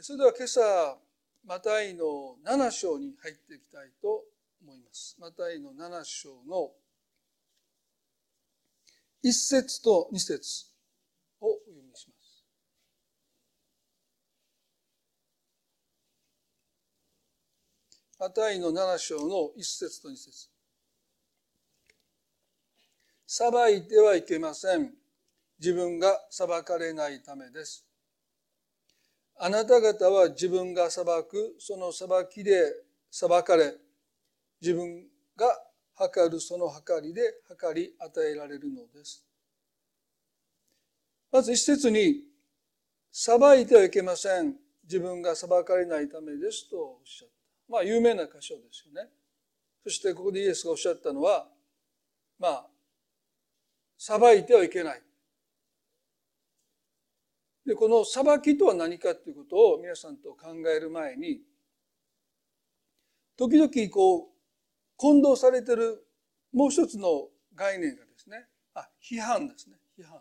それでは今朝マタイの7章に入っていきたいと思います。マタイの7章の1節と2節をお読みします。マタイの7章の1節と2節。裁いてはいけません。自分が裁かれないためです。あなた方は自分が裁くその裁きで裁かれ自分が測るその測りで測り与えられるのです。まず一節に裁いてはいけません自分が裁かれないためですとおっしゃった。まあ有名な箇所ですよね。そしてここでイエスがおっしゃったのはまあ裁いてはいけない。でこの裁きとは何かということを皆さんと考える前に時々こう混同されてるもう一つの概念がですねあ批判ですね。批判。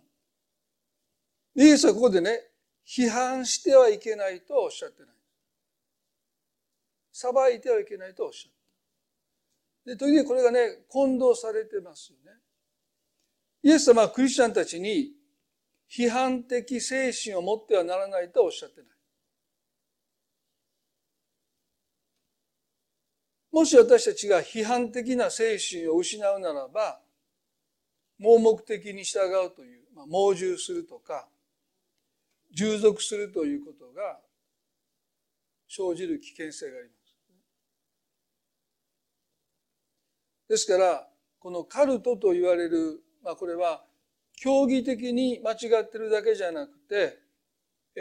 イエスはここでね批判してはいけないとおっしゃってない。裁いてはいけないとおっしゃったで時々これがね混同されてますよね。イエス様はクリスチャンたちに批判的精神を持ってはならないとおっしゃってない。もし私たちが批判的な精神を失うならば、盲目的に従うという、まあ、盲従するとか、従属するということが生じる危険性があります。ですから、このカルトと言われる、まあこれは競技的に間違ってるだけじゃなくて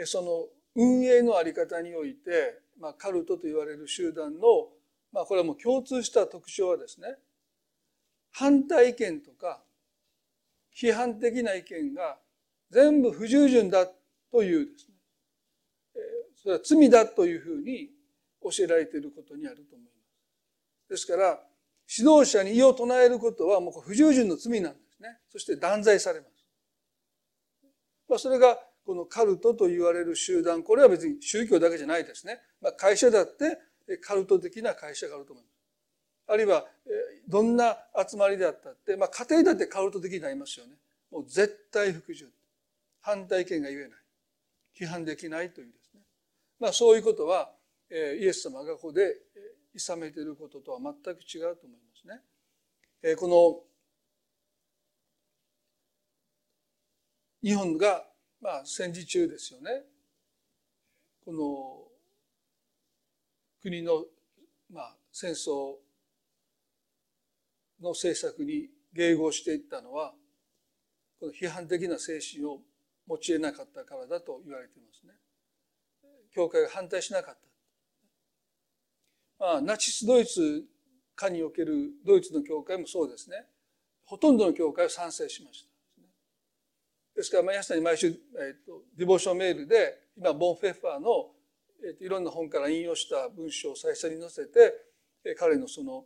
その運営のあり方において、まあ、カルトと言われる集団の、まあ、これはもう共通した特徴はですね反対意見とか批判的な意見が全部不従順だというですねそれは罪だというふうに教えられていることにあると思います。ですから指導者に異を唱えることはもう不従順の罪なんです。ね。そして断罪されます。まあ、それがこのカルトと言われる集団、これは別に宗教だけじゃないですね。まあ、会社だってカルト的な会社があると思います。あるいは、どんな集まりであったって、まあ、家庭だってカルト的になりますよね。もう絶対服従。反対意見が言えない。批判できないというですね。まあ、そういうことは、イエス様がここで諌めていることとは全く違うと思いますね。この日本が、まあ、戦時中ですよね。この国の、まあ、戦争の政策に迎合していったのはこの批判的な精神を持ち得なかったからだと言われていますね。教会が反対しなかった。まあ、ナチスドイツ下におけるドイツの教会もそうですね。ほとんどの教会は賛成しました。ですから皆さんに毎週、えーと、ディボーションメールで今ボンヘッファーの、えーと、いろんな本から引用した文章を最初に載せて、えー、彼のその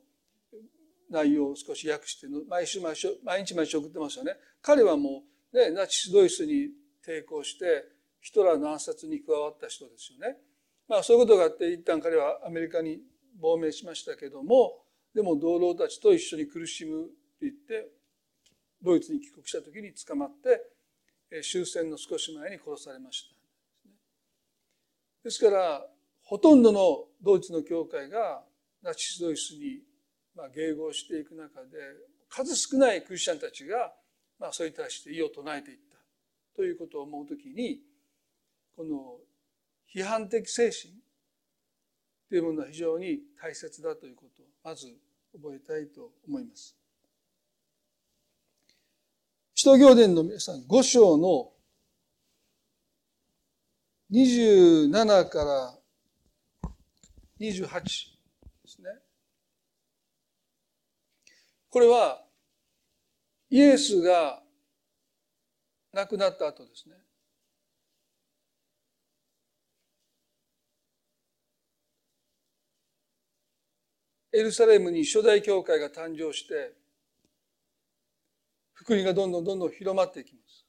内容を少し訳して毎週毎週毎日毎日送ってますよね。彼はもう、ね、ナチスドイツに抵抗してヒトラーの暗殺に加わった人ですよね。まあそういうことがあって一旦彼はアメリカに亡命しましたけどもでも同僚たちと一緒に苦しむって言ってドイツに帰国した時に捕まって終戦の少し前に殺されました。ですからほとんどのドイツの教会がナチスドイツに迎合していく中で数少ないクリスチャンたちがまそれに対して異を唱えていったということを思うときにこの批判的精神というものは非常に大切だということをまず覚えたいと思います。使徒行伝の皆さん、5章の27から28ですね。これは、イエスが亡くなった後ですね。エルサレムに初代教会が誕生して福音がどんどんどんどん広まっていきます。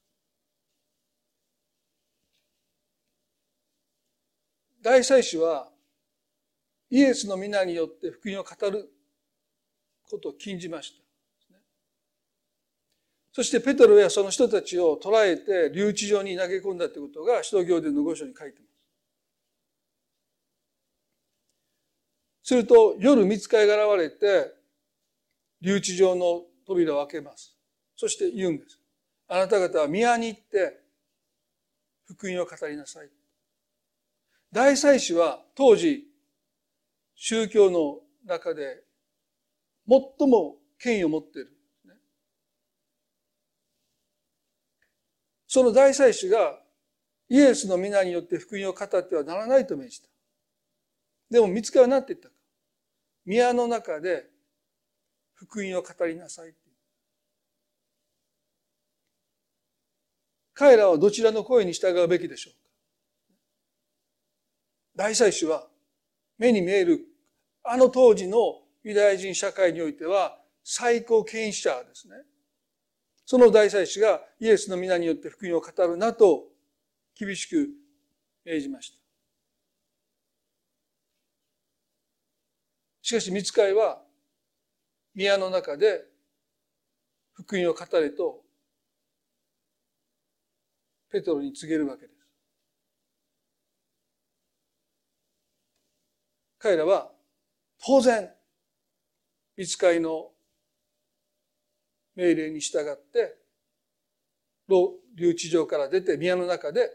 大祭司はイエスの皆によって福音を語ることを禁じました。そしてペトロやその人たちを捕らえて留置場に投げ込んだということが使徒行伝の御書に書いてます。すると夜見つかりが現れて留置場の扉を開けます。そして言うんです。あなた方は宮に行って福音を語りなさい。大祭司は当時宗教の中で最も権威を持っている。その大祭司がイエスの皆によって福音を語ってはならないと命じた。でも見つかは何て言ったか。宮の中で福音を語りなさい。彼らはどちらの声に従うべきでしょうか？大祭司は目に見えるあの当時のユダヤ人社会においては最高権威者ですね。その大祭司がイエスの皆によって福音を語るなと厳しく命じました。しかし、見つかいは宮の中で福音を語れとペトロに告げるわけです。彼らは当然、見つかいの命令に従って、留置場から出て宮の中で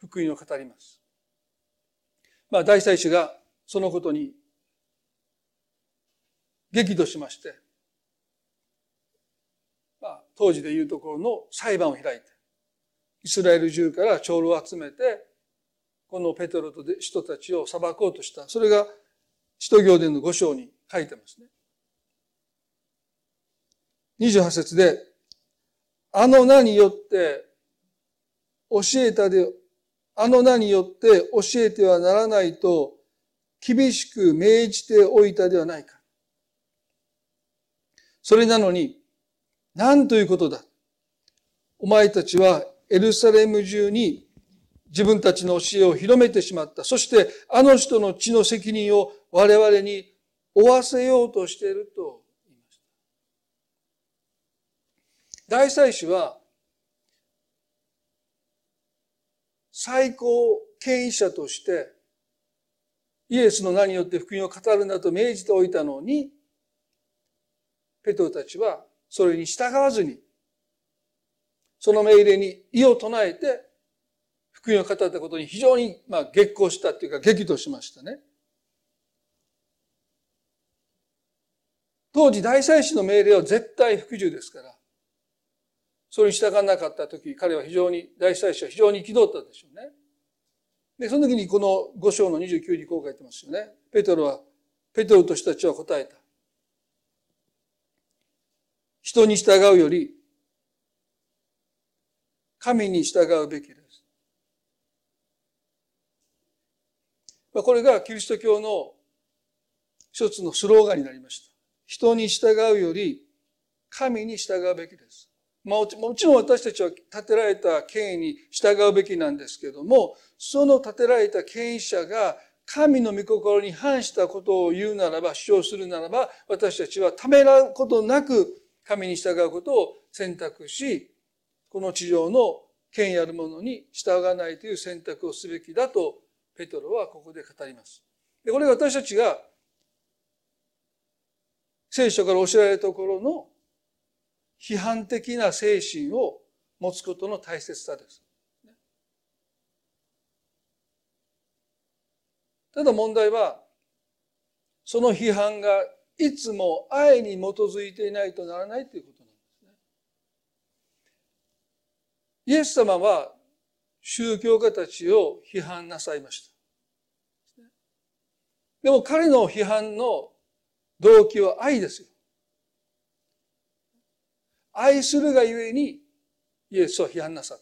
福音を語ります。まあ、大祭司がそのことに激怒しまして、まあ、当時でいうところの裁判を開いて、イスラエル中から長老を集めて、このペトロと人たちを裁こうとした。それが使徒行伝の五章に書いてますね。28節で、あの名によって教えたで、あの名によって教えてはならないと厳しく命じておいたではないか。それなのに、何ということだ。お前たちはエルサレム中に自分たちの教えを広めてしまった。そしてあの人の血の責任を我々に負わせようとしていると言いました。大祭司は最高権威者としてイエスの名によって福音を語るんだと命じておいたのにペトロたちはそれに従わずにその命令に異を唱えて福音を語ったことに非常にまあ激高したっていうか激怒しましたね。当時大祭司の命令は絶対服従ですから、それに従わなかった時、彼は非常に、大祭司は非常に憤ったでしょうね。で、その時にこの五章の29にこう書いてますよね。ペトロは、ペトロと人たちは答えた。人に従うより、神に従うべきです。これがキリスト教の一つのスローガンになりました。人に従うより神に従うべきです。まあ、もちろん私たちは立てられた権威に従うべきなんですけども、その立てられた権威者が神の御心に反したことを言うならば、主張するならば、私たちはためらうことなく神に従うことを選択し、この地上の権威あるものに従わないという選択をすべきだと、ペトロはここで語ります。でこれが私たちが聖書から教えられるところの批判的な精神を持つことの大切さです。ただ問題は、その批判がいつも愛に基づいていないとならないということなんですね。イエス様は宗教家たちを批判なさいました。でも彼の批判の動機は愛ですよ。愛するがゆえにイエスを批判なさっ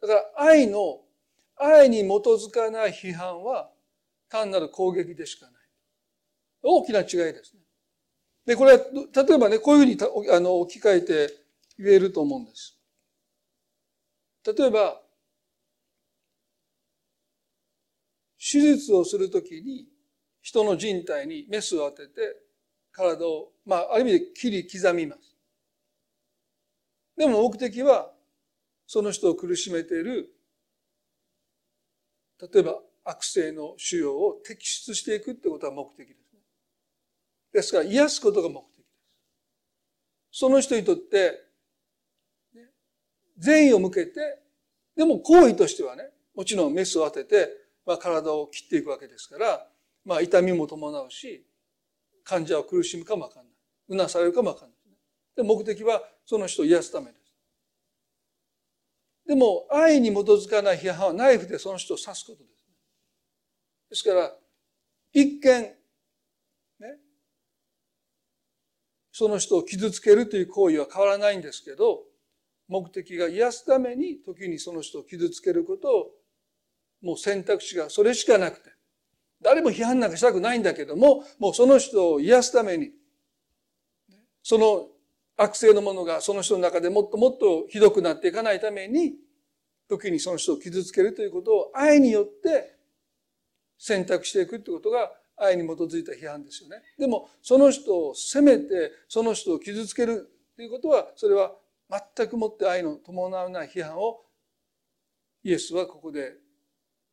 た。だから愛の、愛に基づかない批判は単なる攻撃でしかない。大きな違いですね。で、これは、例えばね、こういうふうにあの置き換えて言えると思うんです。例えば、手術をするときに人の人体にメスを当てて体を、まあ、ある意味で切り刻みます。でも目的はその人を苦しめている例えば悪性の腫瘍を摘出していくってことが目的ですね。ですから癒すことが目的です。その人にとって、善意を向けて、でも行為としてはね、もちろんメスを当てて、まあ、体を切っていくわけですから、まあ、痛みも伴うし、患者は苦しむかもわかんない。うなされるかもわかんない。で目的はその人を癒すためです。でも、愛に基づかない批判はナイフでその人を刺すことです。ですから、一見、ね、その人を傷つけるという行為は変わらないんですけど、目的が癒すために時にその人を傷つけることをもう選択肢がそれしかなくて、誰も批判なんかしたくないんだけども、もうその人を癒すために、その悪性のものがその人の中でもっともっとひどくなっていかないために、時にその人を傷つけるということを愛によって選択していくということが愛に基づいた批判ですよね。でもその人を責めてその人を傷つけるということはそれは全くもって愛の伴わない批判をイエスはここで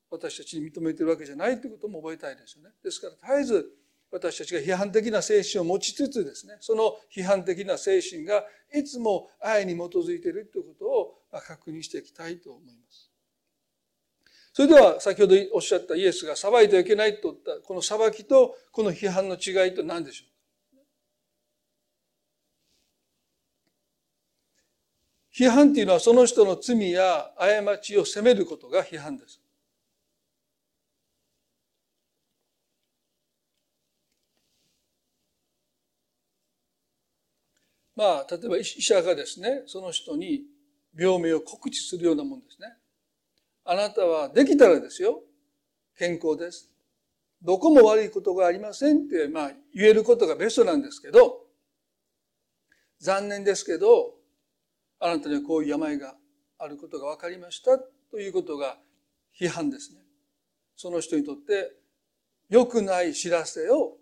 私たちに認めてるわけじゃないということも覚えたいですよね。ですから絶えず私たちが批判的な精神を持ちつつですねその批判的な精神がいつも愛に基づいているということを確認していきたいと思います。それでは先ほどおっしゃったイエスが裁いてはいけないと言ったこの裁きとこの批判の違いと何でしょう？批判っていうのはその人の罪や過ちを責めることが批判です。まあ、例えば医者がですね、その人に病名を告知するようなもんですね。あなたはできたらですよ、健康です。どこも悪いことがありませんって、まあ、言えることがベストなんですけど、残念ですけど、あなたにはこういう病があることが分かりましたということが批判ですね。その人にとって良くない知らせを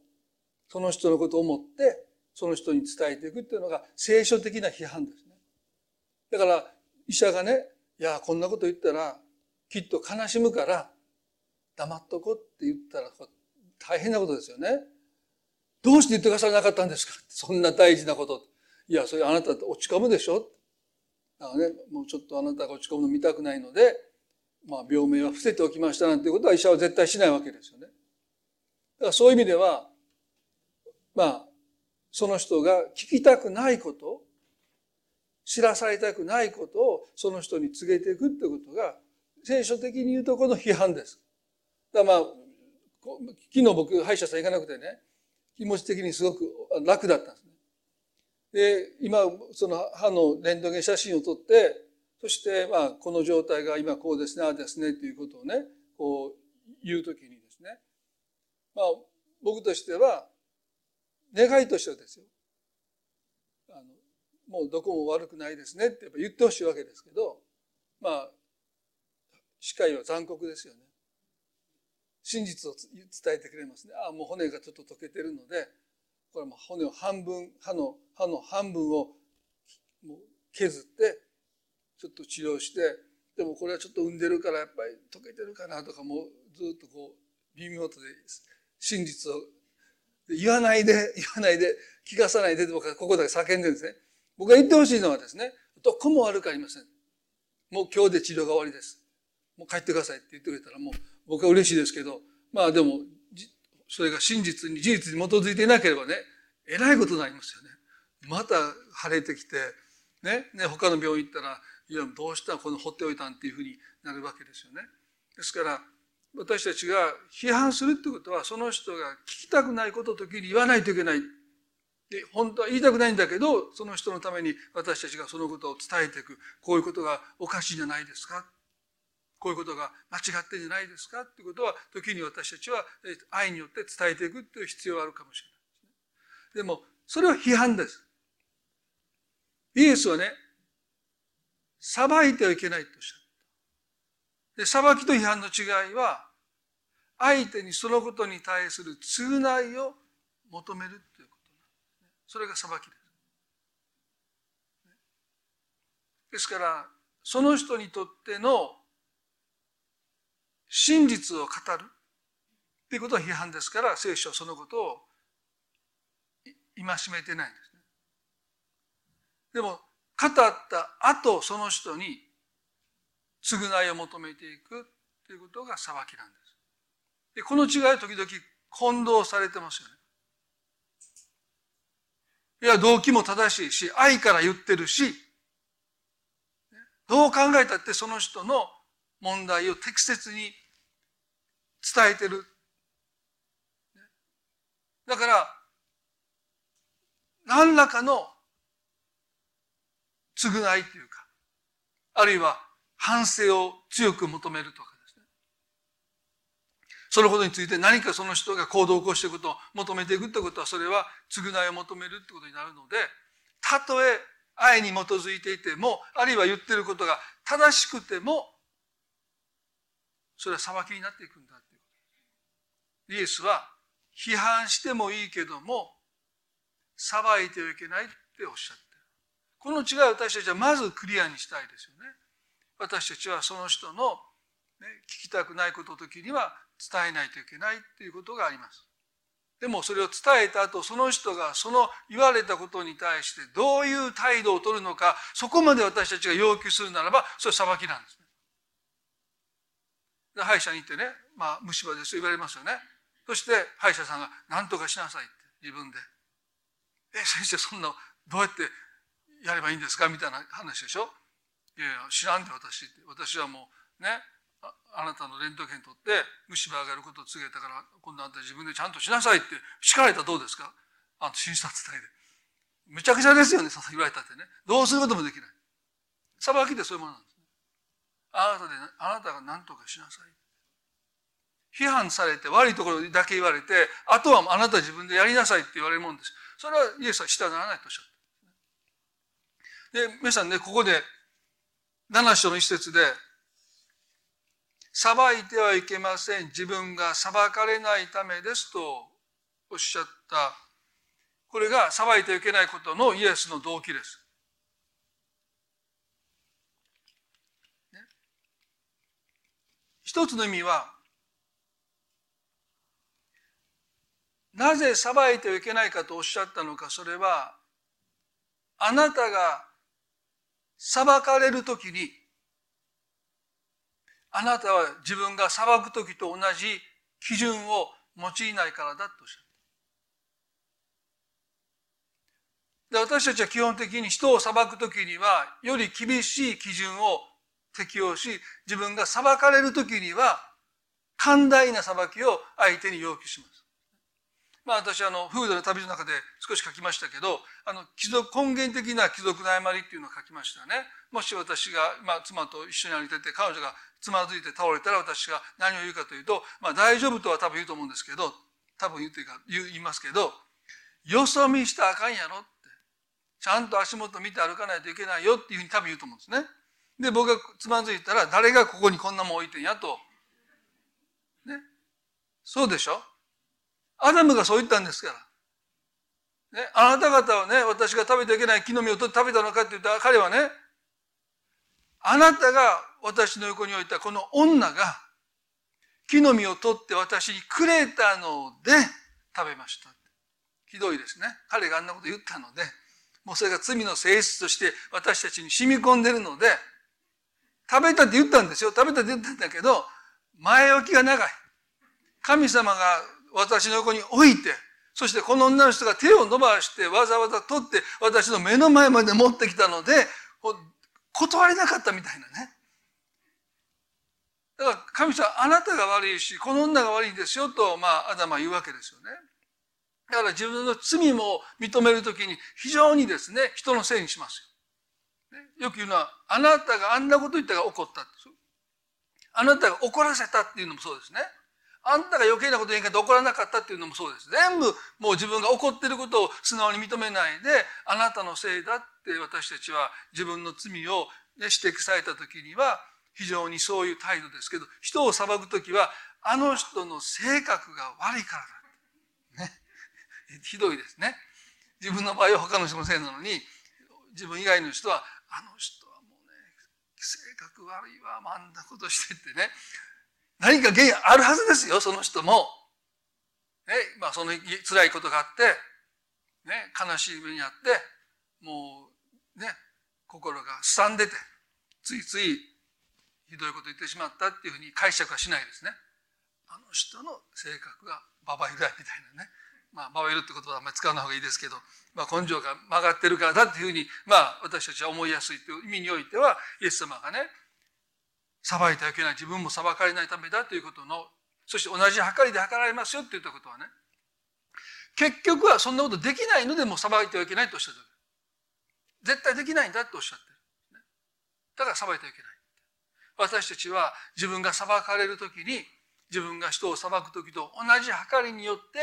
その人のことを思ってその人に伝えていくっていうのが聖書的な批判ですね。だから医者がね、いや、こんなこと言ったらきっと悲しむから黙っとこうって言ったら大変なことですよね。どうして言ってくださらなかったんですかそんな大事なこと。いや、それあなた落ち込むでしょだからね、もうちょっとあなたが落ち込むの見たくないので、まあ病名は伏せておきましたなんていうことは医者は絶対しないわけですよね。だからそういう意味では、まあ、その人が聞きたくないこと、知らされたくないことをその人に告げていくってことが、聖書的に言うとこの批判です。だからまあ、昨日僕歯医者さん行かなくてね、気持ち的にすごく楽だったんです。で、今、その歯のレントゲン写真を撮って、そしてまあ、この状態が今こうですね、ああですね、ということをね、こう言うときにですね、まあ、僕としては、願いとしてはですよ。あのもうどこも悪くないですねってやっぱ言ってほしいわけですけどまあ歯科医は残酷ですよね。真実を伝えてくれますね。ああもう骨がちょっと溶けてるのでこれも骨を半分歯の歯の半分を削ってちょっと治療してでもこれはちょっと産んでるからやっぱり溶けてるかなとかもうずっとこう微妙とで真実を言わないで、言わないで、聞かさないで、僕はここだけ叫んでるんですね。僕が言ってほしいのはですね、どこも悪くありません。もう今日で治療が終わりです。もう帰ってくださいって言ってくれたらもう僕は嬉しいですけど、まあでも、それが真実に、事実に基づいていなければね、えらいことになりますよね。また腫れてきて、ね、ね、他の病院行ったら、いや、どうしたらこの放っておいたんっていうふうになるわけですよね。ですから、私たちが批判するってことはその人が聞きたくないことを時に言わないといけない。で本当は言いたくないんだけどその人のために私たちがそのことを伝えていくこういうことがおかしいじゃないですかこういうことが間違ってんじゃないですかっていうことは時に私たちは愛によって伝えていくという必要があるかもしれないでね、でもそれは批判です。イエスはね裁いてはいけないとおっしゃる。で、裁きと批判の違いは、相手にそのことに対する償いを求めるということなんですねそれが裁きです。ですからその人にとっての真実を語るっていうことは批判ですから聖書はそのことを戒めてないんですね。でも語った後その人に償いを求めていくということが裁きなんです。でこの違いは時々混同されてますよね。いや、動機も正しいし、愛から言ってるし、どう考えたってその人の問題を適切に伝えてる。だから、何らかの償いというか、あるいは反省を強く求めるとかですね。そのことについて何かその人が行動を起こしていくことを求めていくということは、それは償いを求めるということになるので、たとえ愛に基づいていても、あるいは言ってることが正しくても、それは裁きになっていくんだということ。イエスは批判してもいいけども、裁いてはいけないっておっしゃってる。この違いを私たちはまずクリアにしたいですよね。私たちはその人の、ね、聞きたくないことの時には伝えないといけないっていうことがあります。でもそれを伝えた後、その人がその言われたことに対してどういう態度を取るのか、そこまで私たちが要求するならば、それは裁きなんですね。歯医者に行ってね、まあ虫歯ですと言われますよね。そして歯医者さんが何とかしなさいって自分で。え、先生そんなどうやってやればいいんですか？みたいな話でしょ。いやいや知らんで私って。私はもうね、あなたのレントゲン取って虫歯がやることを告げたから今度あんた自分でちゃんとしなさいって叱られたらどうですか？あんた診察伝えで。むちゃくちゃですよね、言われたってね。どうすることもできない。裁きでそういうものなんです。あなたで、あなたが何とかしなさい。批判されて悪いところだけ言われて、あとはあなた自分でやりなさいって言われるもんです。それはイエスは従わないとおっしゃった。で、皆さんね、ここで、7章の一節で、裁いてはいけません。自分が裁かれないためですとおっしゃった。これが裁いてはいけないことのイエスの動機です。一つの意味は、なぜ裁いてはいけないかとおっしゃったのか、それは、あなたが裁かれるときに、あなたは自分が裁く時と同じ基準を用いないからだとおっしゃる。で私たちは基本的に人を裁く時にはより厳しい基準を適用し自分が裁かれる時には寛大な裁きを相手に要求します。まあ私あの、フードの旅の中で少し書きましたけど、あの、貴族、根源的な貴族の誤りっていうのを書きましたね。もし私が、まあ妻と一緒に歩いてて、彼女がつまずいて倒れたら私が何を言うかというと、まあ大丈夫とは多分言うと思うんですけど、多分言うというか、言いますけど、よそ見したらあかんやろって。ちゃんと足元見て歩かないといけないよっていうふうに多分言うと思うんですね。で、僕がつまずいたら、誰がここにこんなもん置いてんやと。ね。そうでしょ？アダムがそう言ったんですから。ね、あなた方はね、私が食べてはいけない木の実を取って食べたのかって言ったら彼はね、あなたが私の横に置いたこの女が木の実を取って私にくれたので食べました。ひどいですね。彼があんなこと言ったので、もうそれが罪の性質として私たちに染み込んでるので、食べたって言ったんですよ。食べたって言ったんだけど、前置きが長い。神様が私の横に置いて、そしてこの女の人が手を伸ばしてわざわざ取って私の目の前まで持ってきたので、断れなかったみたいなね。だから神様あなたが悪いし、この女が悪いんですよと、まあ、アダマは言うわけですよね。だから自分の罪も認めるときに非常にですね、人のせいにしますよ。よく言うのは、あなたがあんなこと言ったから怒ったあなたが怒らせたっていうのもそうですね。あんたが余計なこと言い方怒らなかったっていうのもそうです。全部もう自分が怒ってることを素直に認めないで、あなたのせいだって私たちは自分の罪を、ね、指摘された時には、非常にそういう態度ですけど、人を裁くときは、あの人の性格が悪いからだ。ね。ひどいですね。自分の場合は他の人のせいなのに、自分以外の人は、あの人はもうね、性格悪いわ、あんなことしてってね。何か原因あるはずですよ、その人も。ね、まあその辛いことがあって、ね、悲しい目にあって、もうね、心がすさんでて、ついついひどいこと言ってしまったっていうふうに解釈はしないですね。あの人の性格がババイラみたいなね。まあ、ババイルって言葉はあんまり使わない方がいいですけど、まあ、根性が曲がってるからだっていうふうに、まあ、私たちは思いやすいという意味においては、イエス様がね、裁いてはいけない、自分も裁かれないためだということの、そして同じ計りで計られますよって言ったことはね、結局はそんなことできないのでも裁いてはいけないとおっしゃってる。絶対できないんだとおっしゃってる。だから裁いてはいけない。私たちは自分が裁かれるときに、自分が人を裁くときと同じ計りによって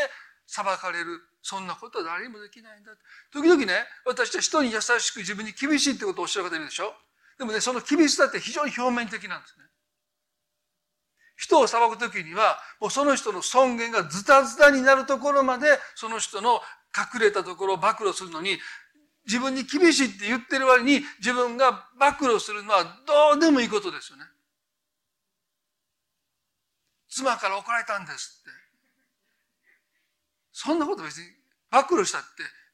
裁かれる。そんなことは誰にもできないんだ。時々ね、私は人に優しく自分に厳しいってことをおっしゃる方いるでしょでもね、その厳しさって非常に表面的なんですね。人を裁くときには、もうその人の尊厳がズタズタになるところまで、その人の隠れたところを暴露するのに、自分に厳しいって言ってる割に、自分が暴露するのはどうでもいいことですよね。妻から怒られたんですって。そんなこと別に暴露したって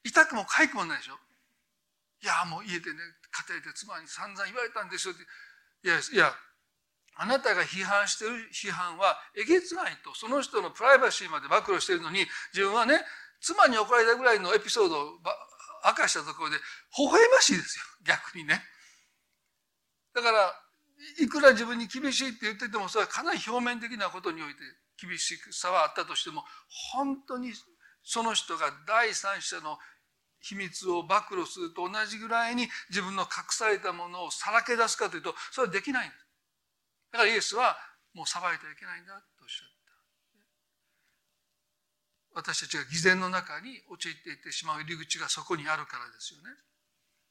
痛くも痒くもないでしょ？いや、もう家でね、家庭で妻に散々言われたんですよって。いや、いや、あなたが批判してる批判はえげつないと、その人のプライバシーまで暴露してるのに、自分はね、妻に怒られたぐらいのエピソードを明かしたところで、微笑ましいですよ、逆にね。だから、いくら自分に厳しいって言ってても、それはかなり表面的なことにおいて厳しさはあったとしても、本当にその人が第三者の秘密を暴露すると同じぐらいに自分の隠されたものをさらけ出すかというと、それはできないんです。だからイエスはもう裁いてはいけないんだとおっしゃった。私たちが偽善の中に陥っていってしまう入り口がそこにあるからですよね。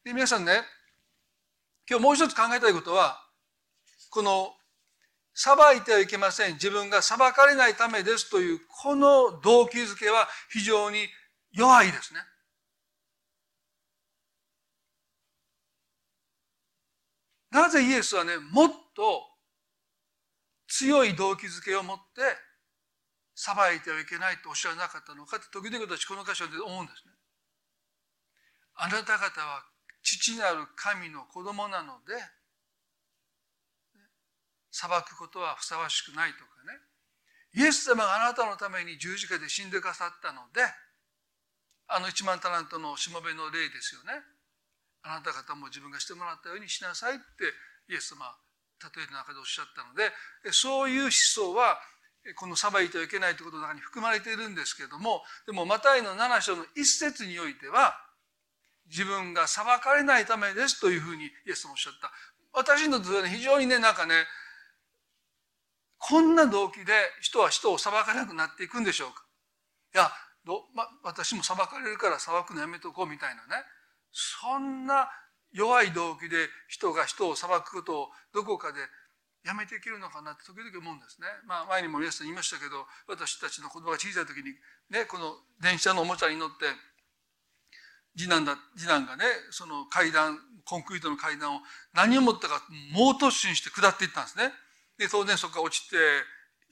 で皆さんね、今日もう一つ考えたいことは、この裁いてはいけません。自分が裁かれないためですという、この動機づけは非常に弱いですね。なぜイエスはね、もっと強い動機づけを持って裁いてはいけないとおっしゃらなかったのかって時々私この箇所で思うんですね。あなた方は父なる神の子供なので裁くことはふさわしくないとかねイエス様があなたのために十字架で死んでくださったのであの一万タラントのしもべの例ですよねあなた方も自分がしてもらったようにしなさいってイエス様例えの中でおっしゃったのでそういう思想はこの裁いてはいけないということの中に含まれているんですけれどもでもマタイの7章の一節においては自分が裁かれないためですというふうにイエス様おっしゃった。私のとは非常にねなんかねこんな動機で人は人を裁かなくなっていくんでしょうか？いやど、ま、私も裁かれるから裁くのやめとこうみたいなねそんな弱い動機で人が人を裁くことをどこかでやめていけるのかなって時々思うんですね。まあ前にも皆さん言いましたけど私たちの子供が小さい時にねこの電車のおもちゃに乗って次男だ次男がねその階段コンクリートの階段を何を思ったか猛突進して下っていったんですね。で当然そこから落ちて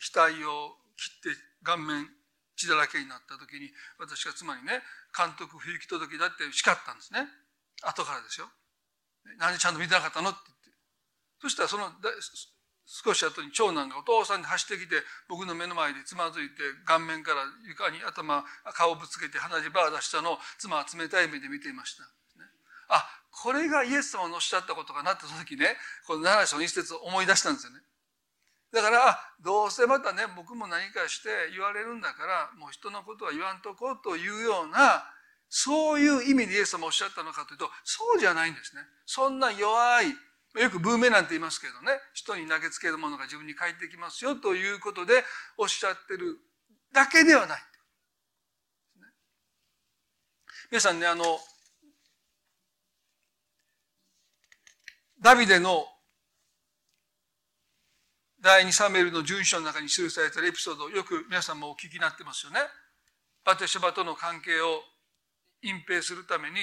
額を切って顔面血だらけになった時に私が妻にね監督不行き届きだって叱ったんですね後からですよ。何でちゃんと見てなかったのって言ってそしたらその少し後に長男がお父さんに走ってきて僕の目の前でつまずいて顔面から床に頭顔をぶつけて鼻血バー出したのを妻は冷たい目で見ていました。あこれがイエス様のおっしゃったことかなってその時ねこの7章の一節を思い出したんですよね。だからどうせまたね僕も何かして言われるんだからもう人のことは言わんとこうというようなそういう意味でイエス様おっしゃったのかというとそうじゃないんですね。そんな弱いよくブーメランって言いますけどね人に投げつけるものが自分に返ってきますよということでおっしゃってるだけではない。皆さんねあのダビデの第2サメルの順書の中に記されているエピソードをよく皆さんもお聞きになってますよね。バテシバとの関係を隠蔽するために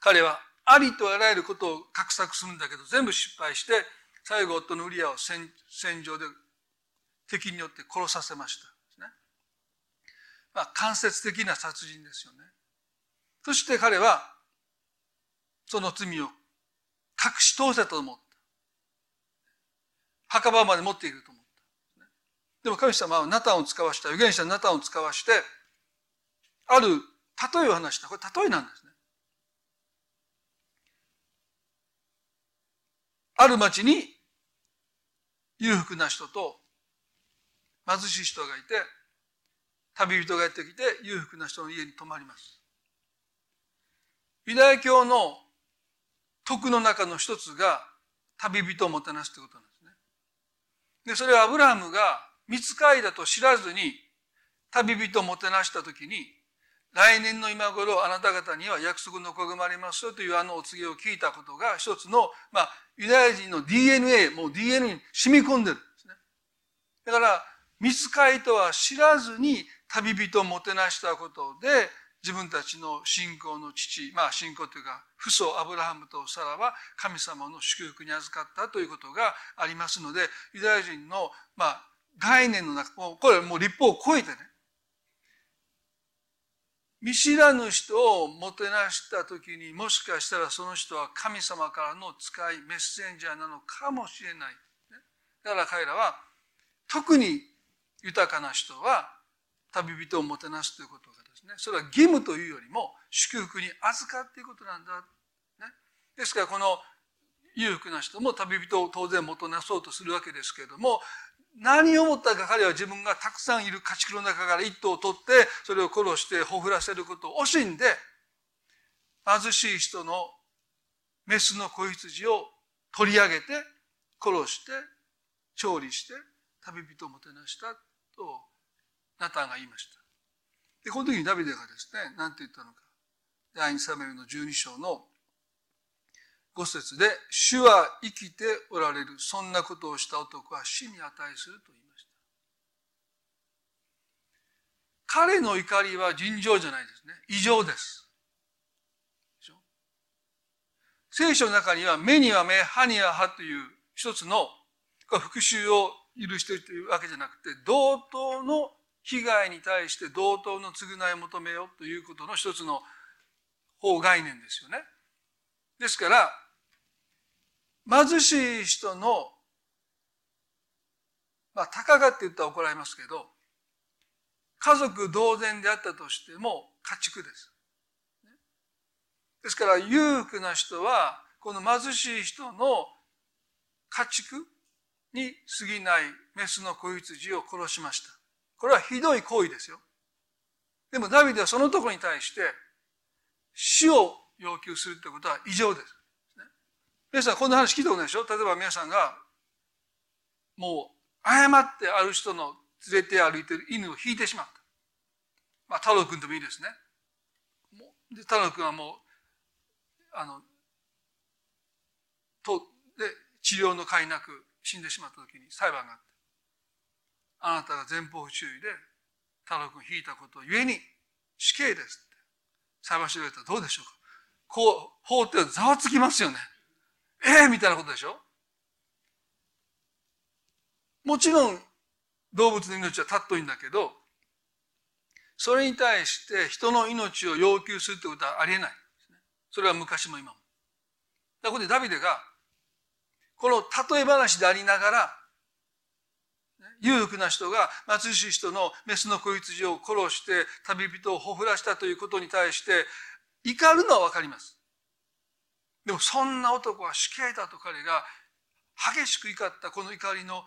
彼はありとあらゆることを画策するんだけど全部失敗して最後夫のウリアを戦場で敵によって殺させました。まあ、間接的な殺人ですよね。そして彼はその罪を隠し通せたと思った。墓場まで持っていると思った。でも神様はナタンを使わした、預言者ナタンを使わして、ある例えを話した。これ例えなんですね。ある町に裕福な人と貧しい人がいて、旅人がやってきて裕福な人の家に泊まります。ユダヤ教の徳の中の一つが旅人をもてなすということなんです。で、それはアブラハムが見つかいだと知らずに旅人をもてなしたときに、来年の今頃あなた方には約束の子が生まれますよというあのお告げを聞いたことが一つの、まあ、ユダヤ人の DNA、もう DNA に染み込んでるんですね。だから、見つかいとは知らずに旅人をもてなしたことで、自分たちの信仰の父、まあ信仰というか、父祖アブラハムとサラは神様の祝福に預かったということがありますので、ユダヤ人の、まあ、概念の中、これもう立法を超えてね、見知らぬ人をもてなした時にもしかしたらその人は神様からの使いメッセンジャーなのかもしれない。だから彼らは特に豊かな人は旅人をもてなすということがね、それは義務というよりも祝福に預かっていることなんだ。ね、ですからこの裕福な人も旅人を当然もてなそうとするわけですけれども、何を思ったか彼は自分がたくさんいる家畜の中から一頭を取ってそれを殺してほふらせることを惜しんで貧しい人のメスの子羊を取り上げて殺して調理して旅人をもてなしたとナタンが言いました。で、この時にダビデがですね、何て言ったのか。第2サメルの12章の5節で、主は生きておられる。そんなことをした男は死に値すると言いました。彼の怒りは尋常じゃないですね。異常です。でしょ？聖書の中には目には目、歯には歯という一つの復讐を許しているというわけじゃなくて、同等の被害に対して同等の償いを求めようということの一つの法概念ですよね。ですから、貧しい人の、まあ、たかがって言ったら怒られますけど、家族同然であったとしても家畜です。ですから、裕福な人は、この貧しい人の家畜に過ぎないメスの子羊を殺しました。これはひどい行為ですよ。でもダビデはそのところに対して死を要求するということは異常です。皆さんこんな話聞いたことないでしょ？例えば皆さんがもう誤ってある人の連れて歩いてる犬を引いてしまった。まあ太郎君でもいいですね。で太郎君はもうあのとで治療の甲斐なく死んでしまった時に裁判があって、あなたが前方不注意で太郎君引いたことゆえに死刑ですって裁判所が言ったらどうでしょうか？こう、法ってざわつきますよね。ええー、みたいなことでしょ？もちろん動物の命は尊いんだけど、それに対して人の命を要求するってことはありえない。それは昔も今も。だここでダビデがこの例え話でありながら、裕福な人が貧しい人のメスの子羊を殺して旅人をほふらしたということに対して怒るのはわかります。でもそんな男は死刑だと彼が激しく怒ったこの怒りの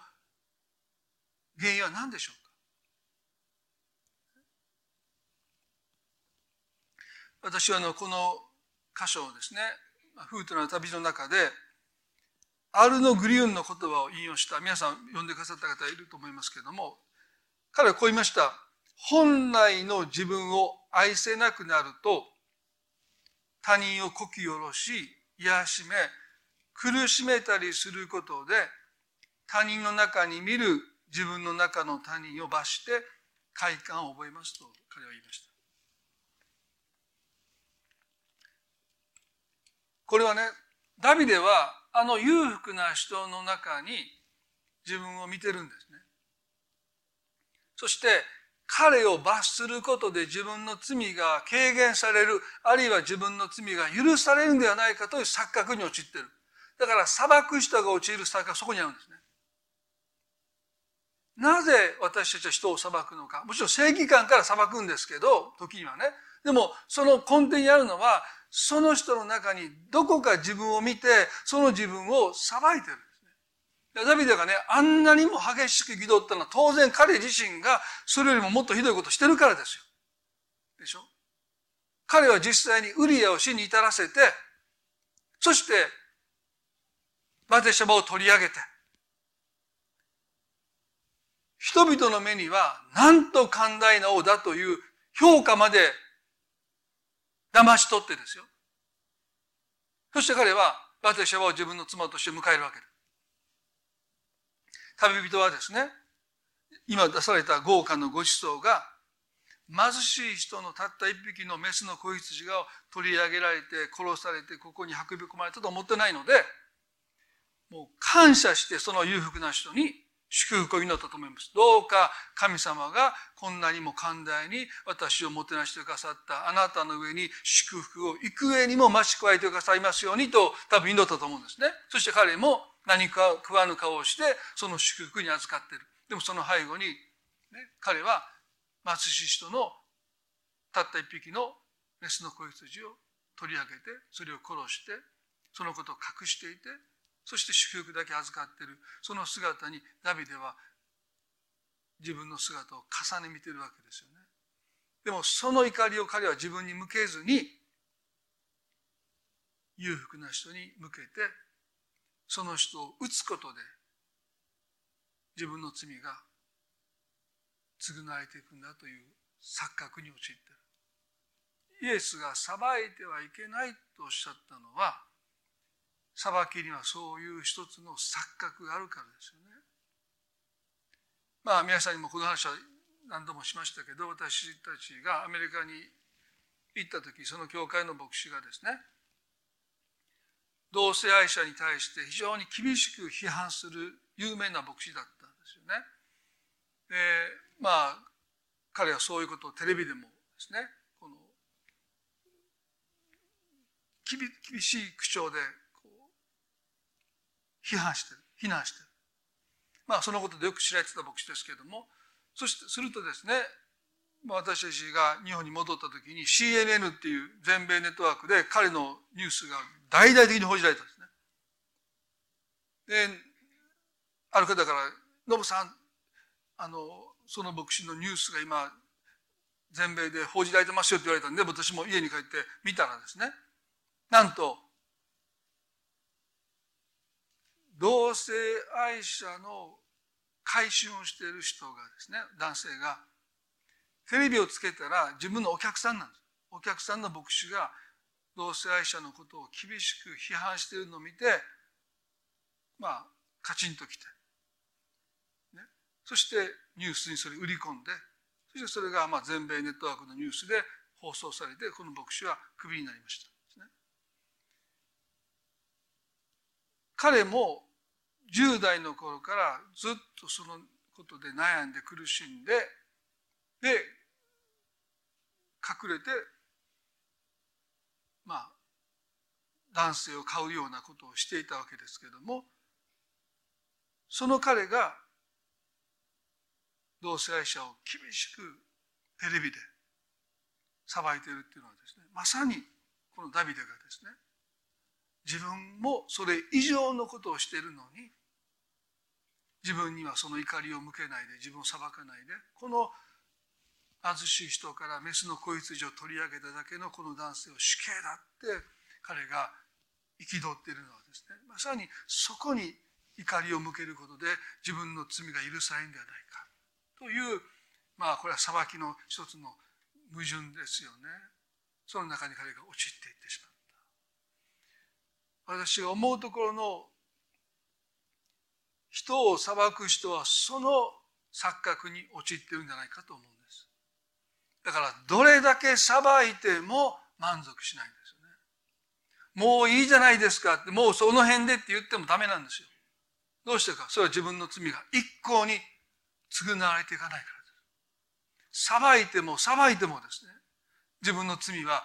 原因は何でしょうか？私はあのこの箇所をですね「フートの旅の中でアルノ・グリューンの言葉を引用した皆さん読んでくださった方いると思いますけれども彼はこう言いました本来の自分を愛せなくなると他人をこき下ろし癒しめ苦しめたりすることで他人の中に見る自分の中の他人を罰して快感を覚えますと彼は言いました。これはね、ダビデはあの裕福な人の中に自分を見てるんですね。そして彼を罰することで自分の罪が軽減される、あるいは自分の罪が許されるんではないかという錯覚に陥ってる。だから裁く人が陥る錯覚はそこにあるんですね。なぜ私たちは人を裁くのか。もちろん正義感から裁くんですけど、時にはね。でも、その根底にあるのは、その人の中にどこか自分を見て、その自分を裁いてるんですね。ダビデがね、あんなにも激しく義憤ったのは当然彼自身がそれよりももっとひどいことしてるからですよ。でしょ？彼は実際にウリアを死に至らせて、そして、バテシャバを取り上げて、人々の目には、なんと寛大な王だという評価まで騙し取ってですよ。そして彼は、バテシャバを自分の妻として迎えるわけです。旅人はですね、今出された豪華のご馳走が、貧しい人のたった一匹のメスの子羊が取り上げられて殺されてここに運び込まれたと思ってないので、もう感謝してその裕福な人に祝福を祈ったと思います。どうか神様がこんなにも寛大に私をもてなしてくださったあなたの上に祝福を幾重にも増し加えてくださいますようにと多分祈ったと思うんですね。そして彼も何か食わぬ顔をしてその祝福に預かっている。でもその背後に、ね、彼は貧しい人のたった一匹のメスの子羊を取り上げてそれを殺してそのことを隠していてそして祝福だけ預かっているその姿にダビデは自分の姿を重ね見てるわけですよね。でもその怒りを彼は自分に向けずに裕福な人に向けてその人を打つことで自分の罪が償われていくんだという錯覚に陥っている。イエスが裁いてはいけないとおっしゃったのは裁きにはそういう一つの錯覚があるからですよね。まあ皆さんにもこの話は何度もしましたけど私たちがアメリカに行った時その教会の牧師がですね同性愛者に対して非常に厳しく批判する有名な牧師だったんですよね。でまあ彼はそういうことをテレビでもですねこの厳しい口調で批判してる非難してるまあそのことでよく知られてた牧師ですけれどもそしてするとですね私たちが日本に戻った時に CNN っていう全米ネットワークで彼のニュースが大々的に報じられたんですね。である方から「ノブさんあのその牧師のニュースが今全米で報じられてますよ」って言われたんで私も家に帰って見たらですねなんと同性愛者の改心をしている人がですね男性がテレビをつけたら自分のお客さんなんです。お客さんの牧師が同性愛者のことを厳しく批判しているのを見てまあカチンときて、ね、そしてニュースにそれ売り込んでそしてそれがまあ全米ネットワークのニュースで放送されてこの牧師はクビになりました。彼も10代の頃からずっとそのことで悩んで苦しんでで隠れてまあ男性を買うようなことをしていたわけですけれどもその彼が同性愛者を厳しくテレビで裁いているっていうのはですねまさにこのダビデがですね自分もそれ以上のことをしているのに自分にはその怒りを向けないで自分を裁かないでこの貧しい人からメスの子羊を取り上げただけのこの男性を死刑だって彼が憤っているのはですね。まさにそこに怒りを向けることで自分の罪が許されるんではないか。というまあこれは裁きの一つの矛盾ですよね。その中に彼が陥っていってし私が思うところの人を裁く人はその錯覚に陥っているんじゃないかと思うんです。だからどれだけ裁いても満足しないんですよね。もういいじゃないですかって、もうその辺でって言ってもダメなんですよ。どうしてかそれは自分の罪が一向に償われていかないからです。裁いても裁いてもですね、自分の罪は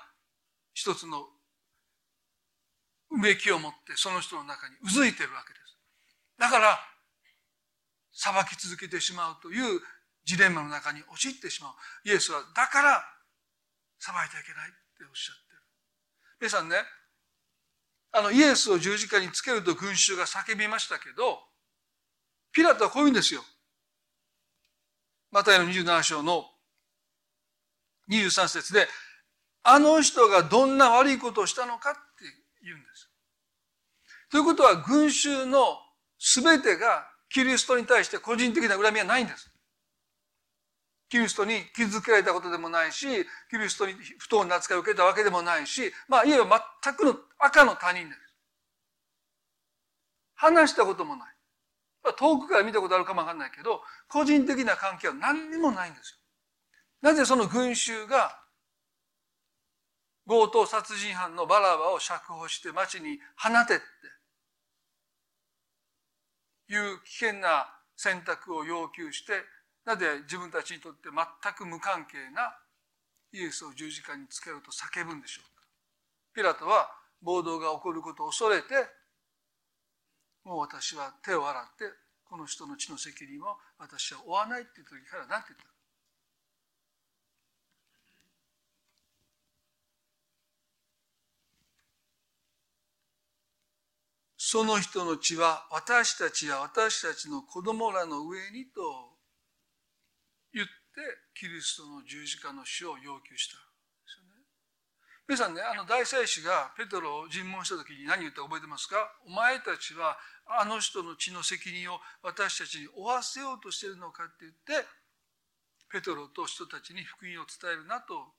一つのうめきを持ってその人の中にうずいてるわけです。だから、裁き続けてしまうというジレンマの中に陥ってしまう。イエスは、だから裁いてはいけないっておっしゃってる。皆さんね、あの、イエスを十字架につけると群衆が叫びましたけど、ピラトはこういうんですよ。マタイの27章の23節で、あの人がどんな悪いことをしたのか言うんです。ということは、群衆の全てがキリストに対して個人的な恨みはないんです。キリストに傷つけられたことでもないし、キリストに不当な扱いを受けたわけでもないし、まあ、いえば全くの赤の他人です。話したこともない。遠くから見たことあるかもわかんないけど、個人的な関係は何にもないんですよ。なぜその群衆が強盗殺人犯のバラバを釈放して町に放てっていう危険な選択を要求して、なぜ自分たちにとって全く無関係なイエスを十字架につけろと叫ぶんでしょうか。ピラトは暴動が起こることを恐れてもう私は手を洗ってこの人の血の責任を私は負わないっていう時から何て言ったその人の血は私たちや私たちの子供らの上にと言ってキリストの十字架の死を要求した皆さんね、あの大祭司がペトロを尋問した時に何言ったか覚えてますか？お前たちはあの人の血の責任を私たちに負わせようとしてるのかって言って、ペトロと人たちに福音を伝えるなと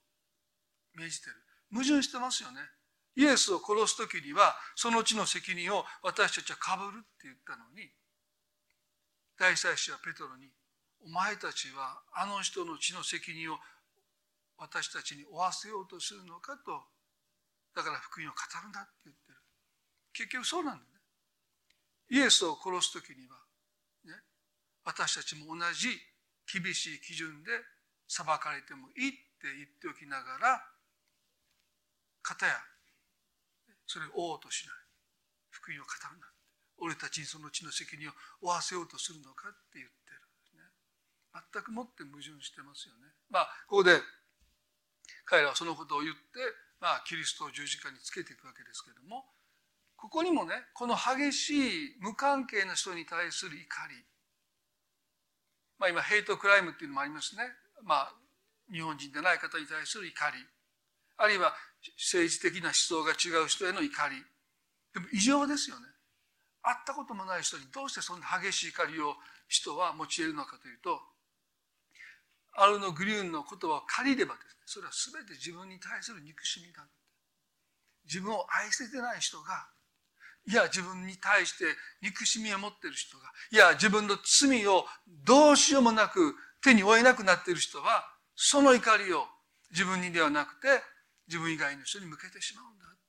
命じてる。矛盾してますよね。イエスを殺す時には、その血の責任を私たちは被るって言ったのに、大祭司はペトロに、お前たちはあの人の血の責任を私たちに負わせようとするのかとだから福音を語るんだって言ってる。結局そうなんだね。イエスを殺す時には、ね、私たちも同じ厳しい基準で裁かれてもいいって言っておきながら片やそれを追おうとしない福音を語るな俺たちにその地の責任を負わせようとするのかって言ってるんですね。全くもって矛盾してますよね。まあここで彼らはそのことを言って、まあ、キリストを十字架につけていくわけですけれどもここにもねこの激しい無関係な人に対する怒り。まあ今ヘイトクライムっていうのもありますね。まあ日本人でない方に対する怒り。あるいは政治的な思想が違う人への怒り。でも異常ですよね。会ったこともない人にどうしてそんな激しい怒りを人は用いるのかというとアルノ・グリューンの言葉を借りればですねそれは全て自分に対する憎しみだ自分を愛せてない人がいや自分に対して憎しみを持ってる人がいや自分の罪をどうしようもなく手に負えなくなっている人はその怒りを自分にではなくて自分以外の人に向けてしまうんだ。って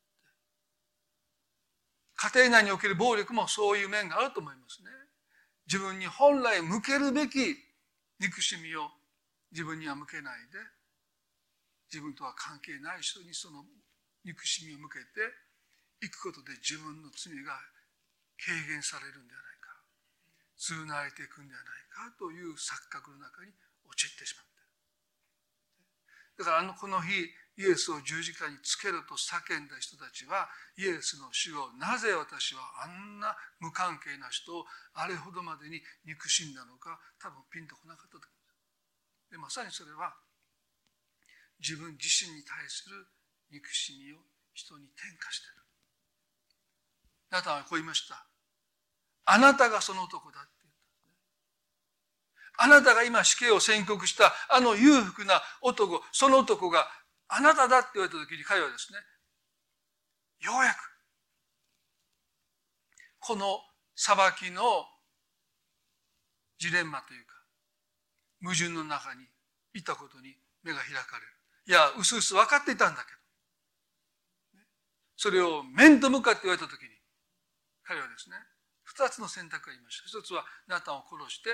家庭内における暴力もそういう面があると思いますね。自分に本来向けるべき憎しみを自分には向けないで自分とは関係ない人にその憎しみを向けていくことで自分の罪が軽減されるんではないか。償われていくんではないか。という錯覚の中に陥ってしまった。だからあのこの日イエスを十字架につけると叫んだ人たちはイエスの死をなぜ私はあんな無関係な人をあれほどまでに憎しんだのか多分ピンとこなかったとでまさにそれは自分自身に対する憎しみを人に転嫁している。あなたはこう言いました。あなたがその男だって言った。あなたが今死刑を宣告したあの裕福な男その男があなただって言われた時に彼はですねようやくこの裁きのジレンマというか矛盾の中にいたことに目が開かれる。いや、うすうす分かっていたんだけど。それを面と向かって言われた時に、彼はですね、二つの選択がありました。一つはナタンを殺して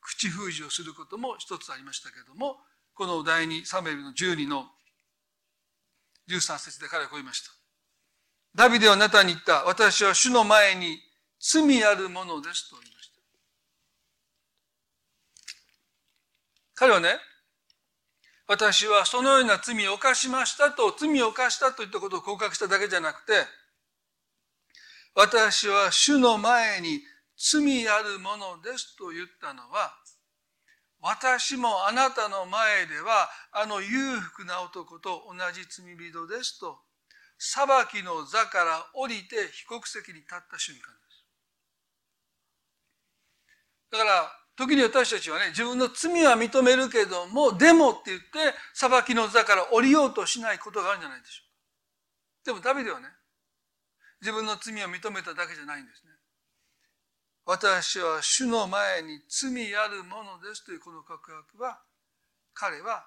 口封じをすることも一つありましたけれども、この第二サムエルの12の13節で彼はこう言いました。ダビデはナタンに言った。私は主の前に罪あるものですと言いました。彼はね、私はそのような罪を犯しましたと、罪を犯したといったことを告白しただけじゃなくて、私は主の前に罪あるものですと言ったのは、私もあなたの前ではあの裕福な男と同じ罪人ですと、裁きの座から降りて被告席に立った瞬間です。だから、時に私たちはね、自分の罪は認めるけども、でもって言って、裁きの座から降りようとしないことがあるんじゃないでしょうか。でもダビデはね、自分の罪を認めただけじゃないんですね。私は主の前に罪あるものですというこの告白は、彼は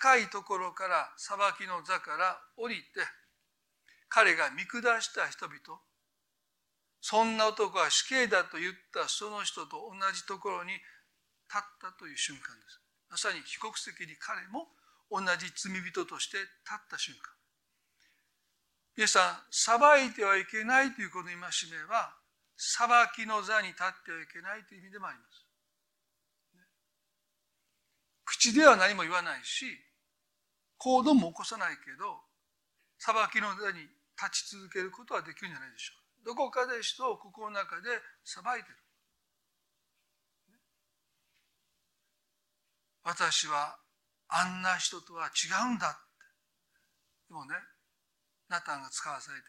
高いところから裁きの座から降りて、彼が見下した人々、そんな男は死刑だと言ったその人と同じところに立ったという瞬間です。まさに被告席に彼も同じ罪人として立った瞬間。皆さん、裁いてはいけないというこの戒めは、裁きの座に立ってはいけないという意味でもあります。口では何も言わないし、行動も起こさないけど、裁きの座に立ち続けることはできるんじゃないでしょうどこかで人を心の中で裁いてる。私はあんな人とは違うんだって。でもね、ナタンが使わされて、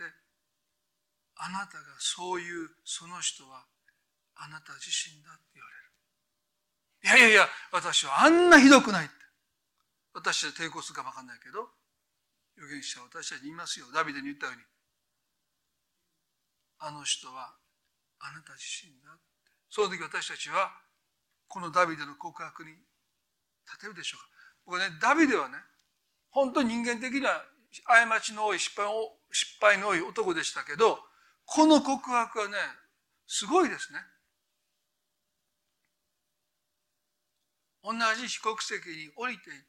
あなたがそういうその人はあなた自身だって言われる。いやいやいや、私はあんなひどくないって。私は抵抗するかもわかんないけど、預言者は私たちに言いますよ。ダビデに言ったように。あの人はあなた自身だって。その時私たちはこのダビデの告白に立てるでしょうか。僕ね、ダビデはね、本当に人間的には過ちの多い失敗を失敗の多い男でしたけど、この告白はね、すごいですね。同じ被告席に降りていって、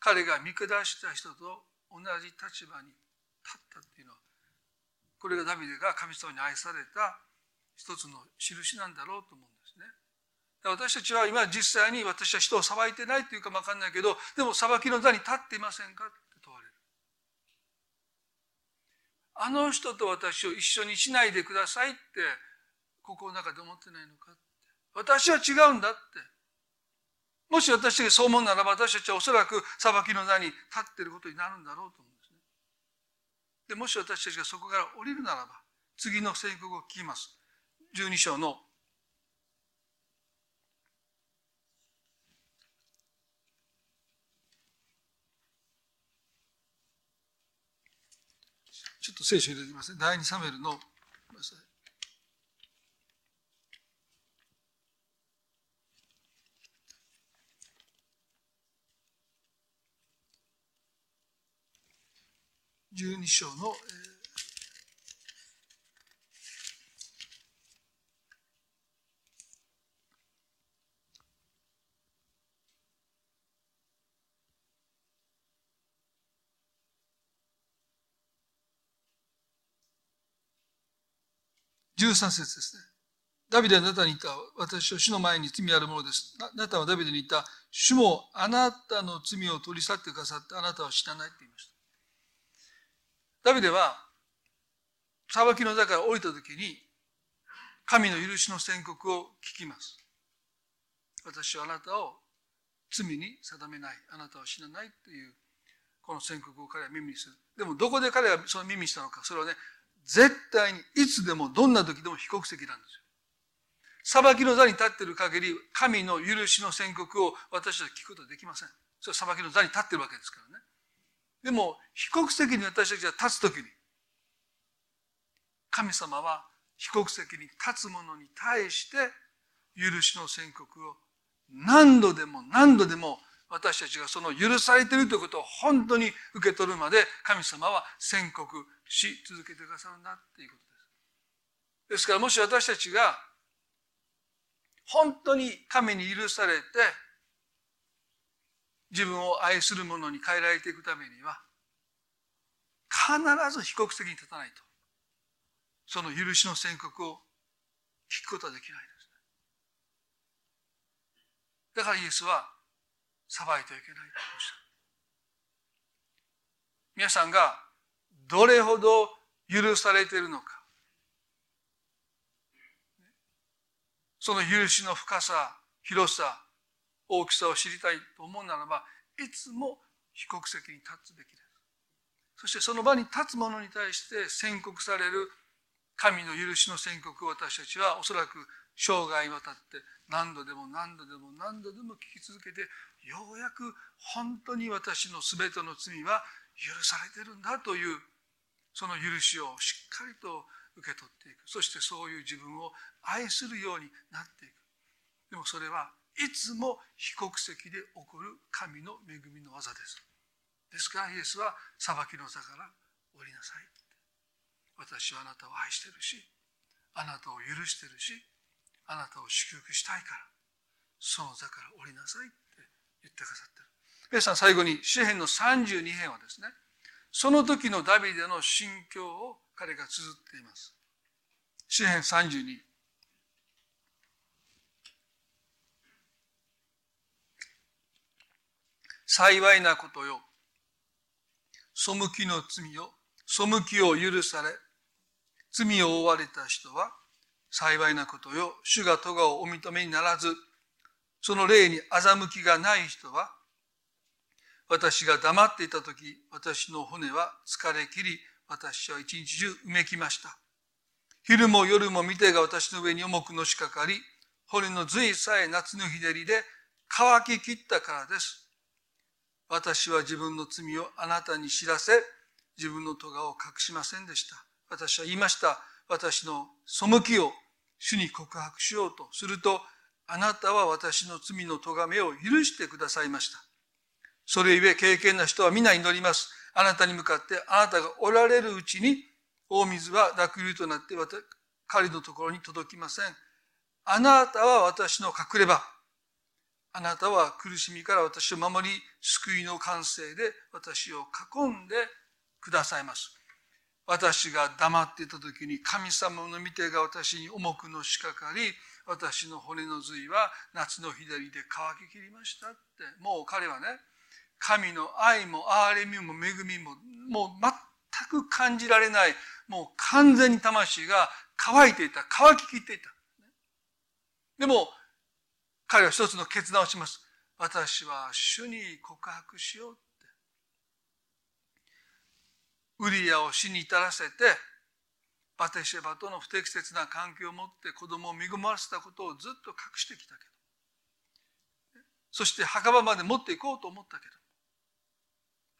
彼が見下した人と同じ立場に立ったっていうのは、これがダビデが神様に愛された一つの印なんだろうと思うんですね。私たちは今実際に私は人を裁いてないというかわかんないけど、でも裁きの座に立っていませんかって問われる。あの人と私を一緒にしないでくださいって心の中で思ってないのかって。私は違うんだって。もし私がそう思うならば私たちはおそらく裁きの座に立っていることになるんだろうと思うんですね。でもし私たちがそこから降りるならば次の宣告を聞きます12章のちょっと聖書入れてみますね。第2サメルの12章の、えー、13節ですね。ダビデはあなたに言った。私は主の前に罪あるものです。あなたはダビデに言った。主もあなたの罪を取り去ってくださってあなたは死なないって言いました。ダビデは裁きの座から降りた時に神の許しの宣告を聞きます。私はあなたを罪に定めない。あなたは死なないというこの宣告を彼は耳にする。でもどこで彼はその耳にしたのか。それはね、絶対にいつでもどんな時でも被告席なんですよ。裁きの座に立っている限り、神の許しの宣告を私たちは聞くことはできません。それは裁きの座に立っているわけですからね。でも、被告席に私たちが立つときに、神様は被告席に立つ者に対して許しの宣告を何度でも何度でも私たちがその許されているということを本当に受け取るまで神様は宣告し続けてくださるんだっていうことです。ですからもし私たちが本当に神に許されて自分を愛する者に変えられていくためには必ず被告席に立たないと。その許しの宣告を聞くことはできないですね、だからイエスは裁いてはいけないとおっしゃる皆さんがどれほど許されているのか。その許しの深さ広さ大きさを知りたいと思うならばいつも被告席に立つべきです。そしてその場に立つ者に対して宣告される神の許しの宣告を私たちはおそらく生涯にわたって何度でも何度でも何度でも聞き続けてようやく本当に私の全ての罪は許されてるんだというその許しをしっかりと受け取っていく。そしてそういう自分を愛するようになっていく。でもそれはいつも被告席で起こる神の恵みの技です。ですからイエスは裁きの座から降りなさい私はあなたを愛してるしあなたを許してるしあなたを祝福したいからその座から降りなさいって言ってくださってる。皆さん最後に詩篇の32編はですねその時のダビデの心境を彼が綴っています。詩篇32幸いなことよ。背きの罪を背きを許され罪を負われた人は幸いなことよ。主が咎をお認めにならず、その霊に欺きがない人は、私が黙っていた時、私の骨は疲れ切り、私は一日中うめきました。昼も夜も見てが私の上に重くのしかかり、骨の髄さえ夏の日照りで乾ききったからです。私は自分の罪をあなたに知らせ、自分の咎を隠しませんでした。私は言いました。私の背きを主に告白しようとすると、あなたは私の罪の咎めを許してくださいました。それゆえ経験な人は皆祈ります。あなたに向かってあなたがおられるうちに大水は濁流となって彼のところに届きません。あなたは私の隠れ場。あなたは苦しみから私を守り、救いの完成で私を囲んでくださいます。私が黙っていた時に神様の御手が私に重くのしかかり、私の骨の髄は夏の日照りで乾ききりましたって。もう彼はね、神の愛も憐れみも恵みももう全く感じられない、もう完全に魂が乾いていた、乾ききっていた。でも、彼は一つの決断をします。私は主に告白しようウリアを死に至らせてバテシェバとの不適切な関係を持って子供を身ごもらせたことをずっと隠してきたけど。そして墓場まで持っていこうと思ったけど。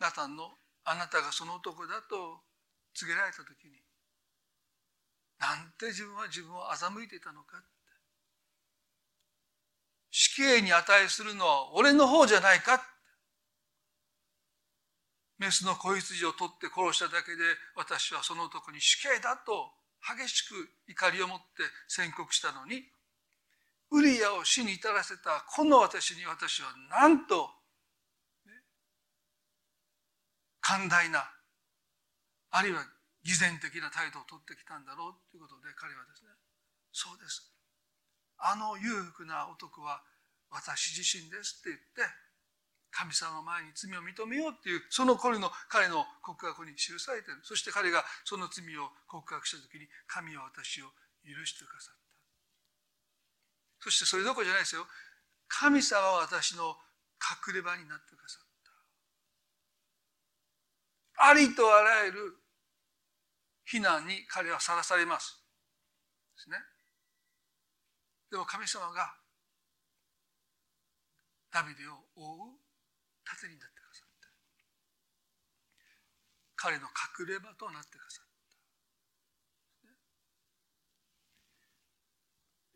ナタンのあなたがその男だと告げられた時になんて自分は自分を欺いていたのかって。死刑に値するのは俺の方じゃないかって。メスの子羊を取って殺しただけで私はその男に死刑だと激しく怒りを持って宣告したのにウリアを死に至らせたこの私に私はなんと、ね、寛大なあるいは偽善的な態度をとってきたんだろうということで彼はですねそうです。あの裕福な男は私自身ですって言って神様前に罪を認めようっていうその頃の彼の告白に記されている。そして彼がその罪を告白した時に神は私を許してくださった。そしてそれどころじゃないですよ。神様は私の隠れ場になってくださった。ありとあらゆる非難に彼はさらされます。ですね。でも神様がダビデを覆う盾になってくださった。彼の隠れ場となってくださった。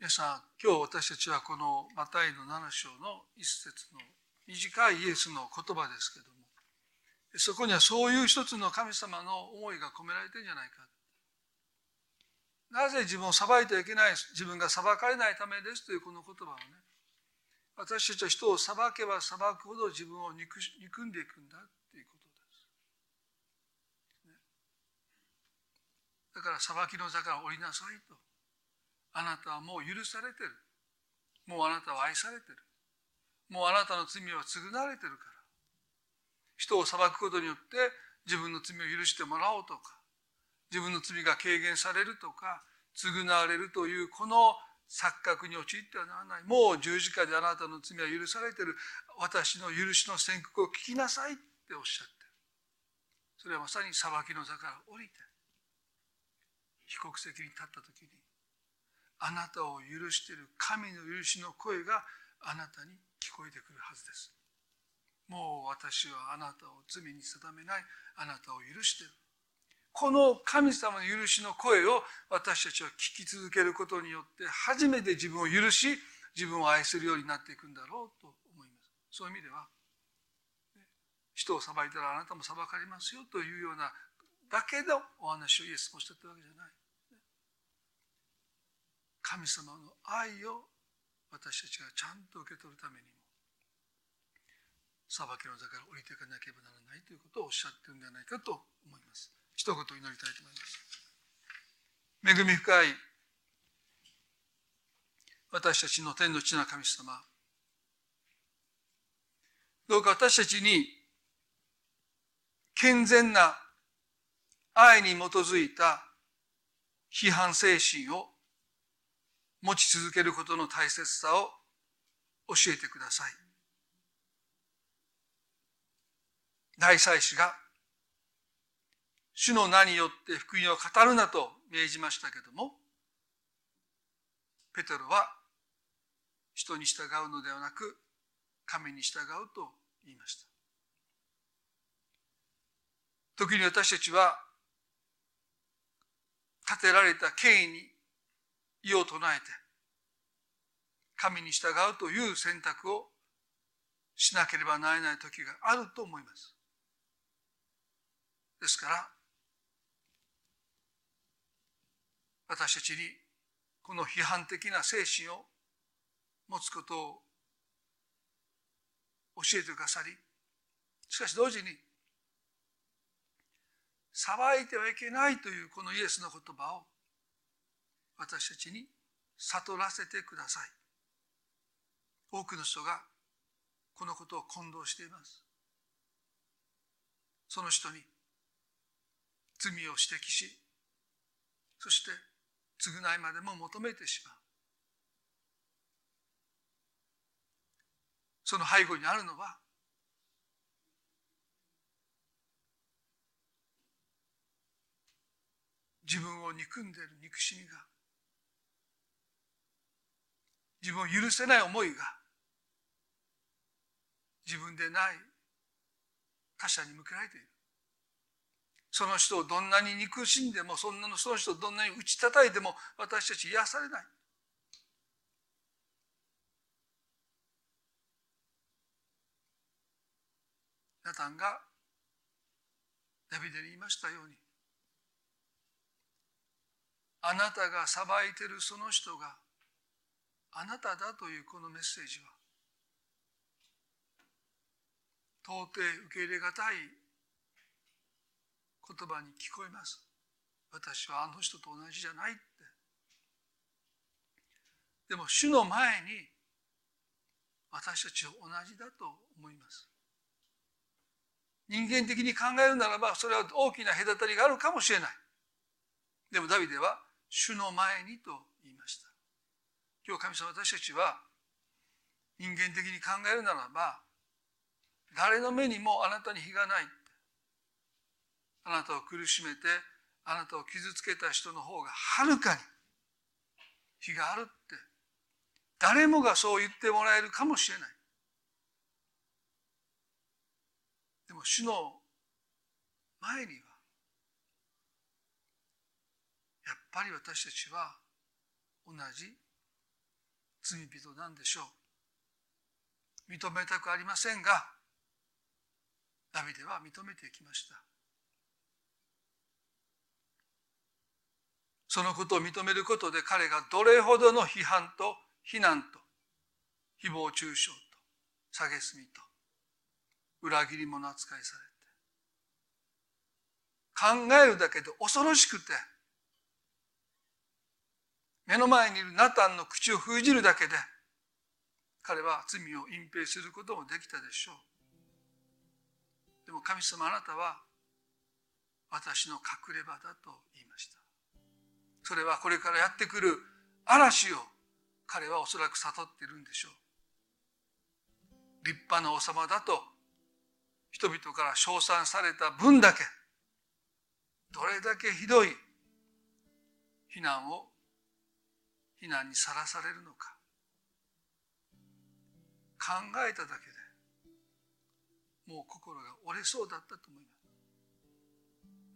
皆さん今日私たちはこのマタイの7章の一節の短いイエスの言葉ですけどもそこにはそういう一つの神様の思いが込められてるんじゃないか。なぜ自分を裁いてはいけない自分が裁かれないためですというこの言葉をね私たちは人を裁けば裁くほど自分を憎んでいくんだということです。だから裁きの座から降りなさいと。あなたはもう許されてる。もうあなたは愛されてる。もうあなたの罪は償われてるから。人を裁くことによって自分の罪を許してもらおうとか、自分の罪が軽減されるとか、償われるというこの錯覚に陥ってはならない。もう十字架であなたの罪は許されてる。私の許しの宣告を聞きなさいっておっしゃってる。それはまさに裁きの座から降りて、被告席に立った時に、あなたを許している神の許しの声があなたに聞こえてくるはずです。もう私はあなたを罪に定めないあなたを許している。この神様の許しの声を私たちは聞き続けることによって初めて自分を許し自分を愛するようになっていくんだろうと思います。そういう意味では人を裁いたらあなたも裁かれますよというようなだけのお話をイエスもしてたわけじゃない。神様の愛を私たちがちゃんと受け取るためにも裁きの座から降りていかなければならないということをおっしゃってるんじゃないかと思います。一言祈りたいと思います恵み深い私たちの天の地な神様どうか私たちに健全な愛に基づいた批判精神を持ち続けることの大切さを教えてください。大祭司が主の名によって福音を語るなと命じましたけども、ペテロは人に従うのではなく、神に従うと言いました。時に私たちは、立てられた権威に異を唱えて、神に従うという選択をしなければならない時があると思います。ですから、私たちにこの批判的な精神を持つことを教えてくださりしかし同時に裁いてはいけないというこのイエスの言葉を私たちに悟らせてください。多くの人がこのことを混同しています。その人に罪を指摘しそして償いまでも求めてしまう。その背後にあるのは自分を憎んでいる憎しみが自分を許せない思いが自分でない他者に向けられている。その人をどんなに憎しんでもそんなのその人をどんなに打ち叩いても私たち癒されない。ナタンがダビデに言いましたようにあなたが裁いてるその人があなただというこのメッセージは到底受け入れがたい言葉に聞こえます。私はあの人と同じじゃないって。でも主の前に私たちは同じだと思います。人間的に考えるならばそれは大きな隔たりがあるかもしれない。でもダビデは主の前にと言いました。今日神様私たちは人間的に考えるならば誰の目にもあなたに非がない。あなたを苦しめてあなたを傷つけた人の方がはるかに非があるって誰もがそう言ってもらえるかもしれない。でも主の前にはやっぱり私たちは同じ罪人なんでしょう。認めたくありませんがダビデは認めていきました。そのことを認めることで彼がどれほどの批判と非難と誹謗中傷と蔑みと裏切り者扱いされて考えるだけで恐ろしくて目の前にいるナタンの口を封じるだけで彼は罪を隠蔽することもできたでしょう。でも神様あなたは私の隠れ場だとそれはこれからやってくる嵐を彼はおそらく悟っているんでしょう。立派な王様だと人々から称賛された分だけどれだけひどい非難を非難にさらされるのか。考えただけでもう心が折れそうだったと思います。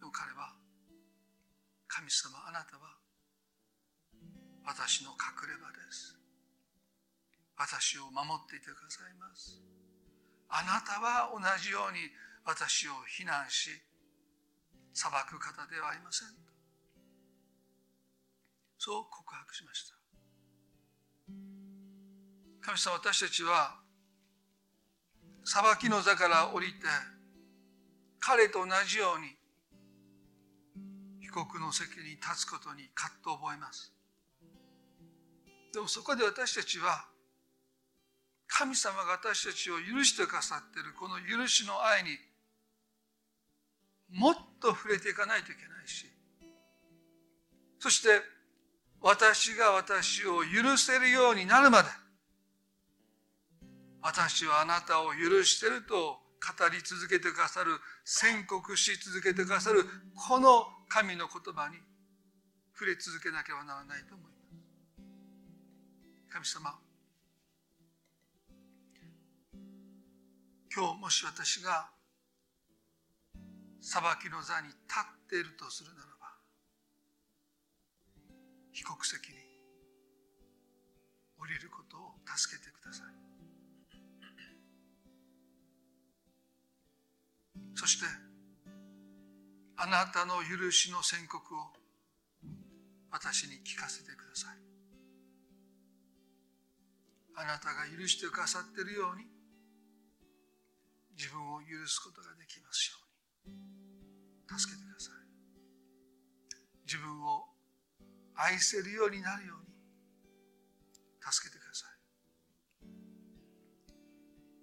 でも彼は神様あなたは私の隠れ場です。私を守っていてくださいます。あなたは同じように私を非難し裁く方ではありませんそう告白しました。神様私たちは裁きの座から降りて彼と同じように国の席に立つことに葛藤を覚えます。でもそこで私たちは神様が私たちを許してくださっているこの許しの愛にもっと触れていかないといけないしそして私が私を許せるようになるまで私はあなたを許してると語り続けてくださる宣告し続けてくださるこの神の言葉に触れ続けなければならないと思います。神様今日もし私が裁きの座に立っているとするならば被告席に降りることを助けてください。そしてあなたの許しの宣告を私に聞かせてください。あなたが許してくださっているように自分を許すことができますように助けてください。自分を愛せるようになるように助けてください。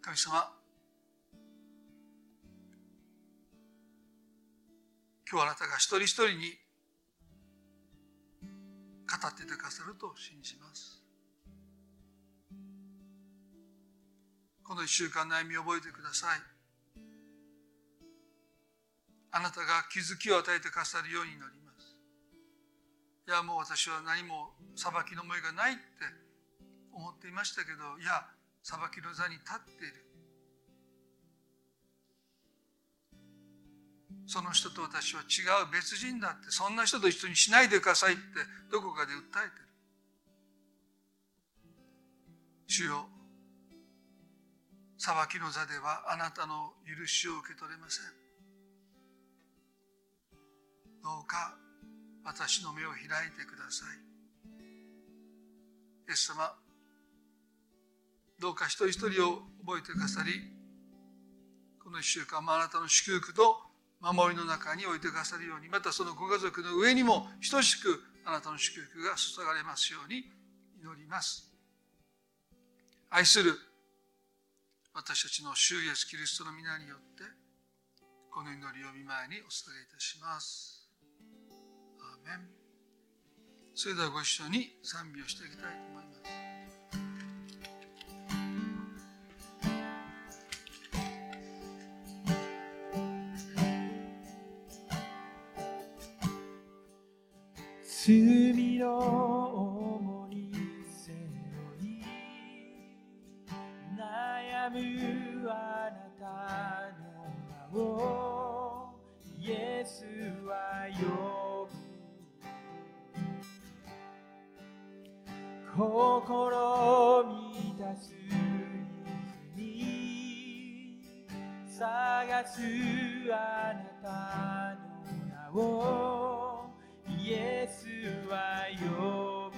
神様今日あなたが一人一人に語っててくださると信じます。この一週間悩みを覚えてください。あなたが気づきを与えてくださるようになります。いやもう私は何も裁きの思いがないって思っていましたけどいや裁きの座に立っている。その人と私は違う別人だってそんな人と一緒にしないでくださいってどこかで訴えてる。主よ裁きの座ではあなたの許しを受け取れません。どうか私の目を開いてください。イエス様どうか一人一人を覚えてくださりこの一週間もあなたの祝福と守りの中に置いてくださるようにまたそのご家族の上にも等しくあなたの祝福が注がれますように祈ります。愛する私たちの主イエスキリストの皆によってこの祈りを見舞いにお捧げいたします。アーメン。それではご一緒に賛美をしていきたいと思います。罪の重い背負い悩むあなたの名をイエスは呼ぶ。心満たすに探すあなたの名を。イエスは呼ぶ。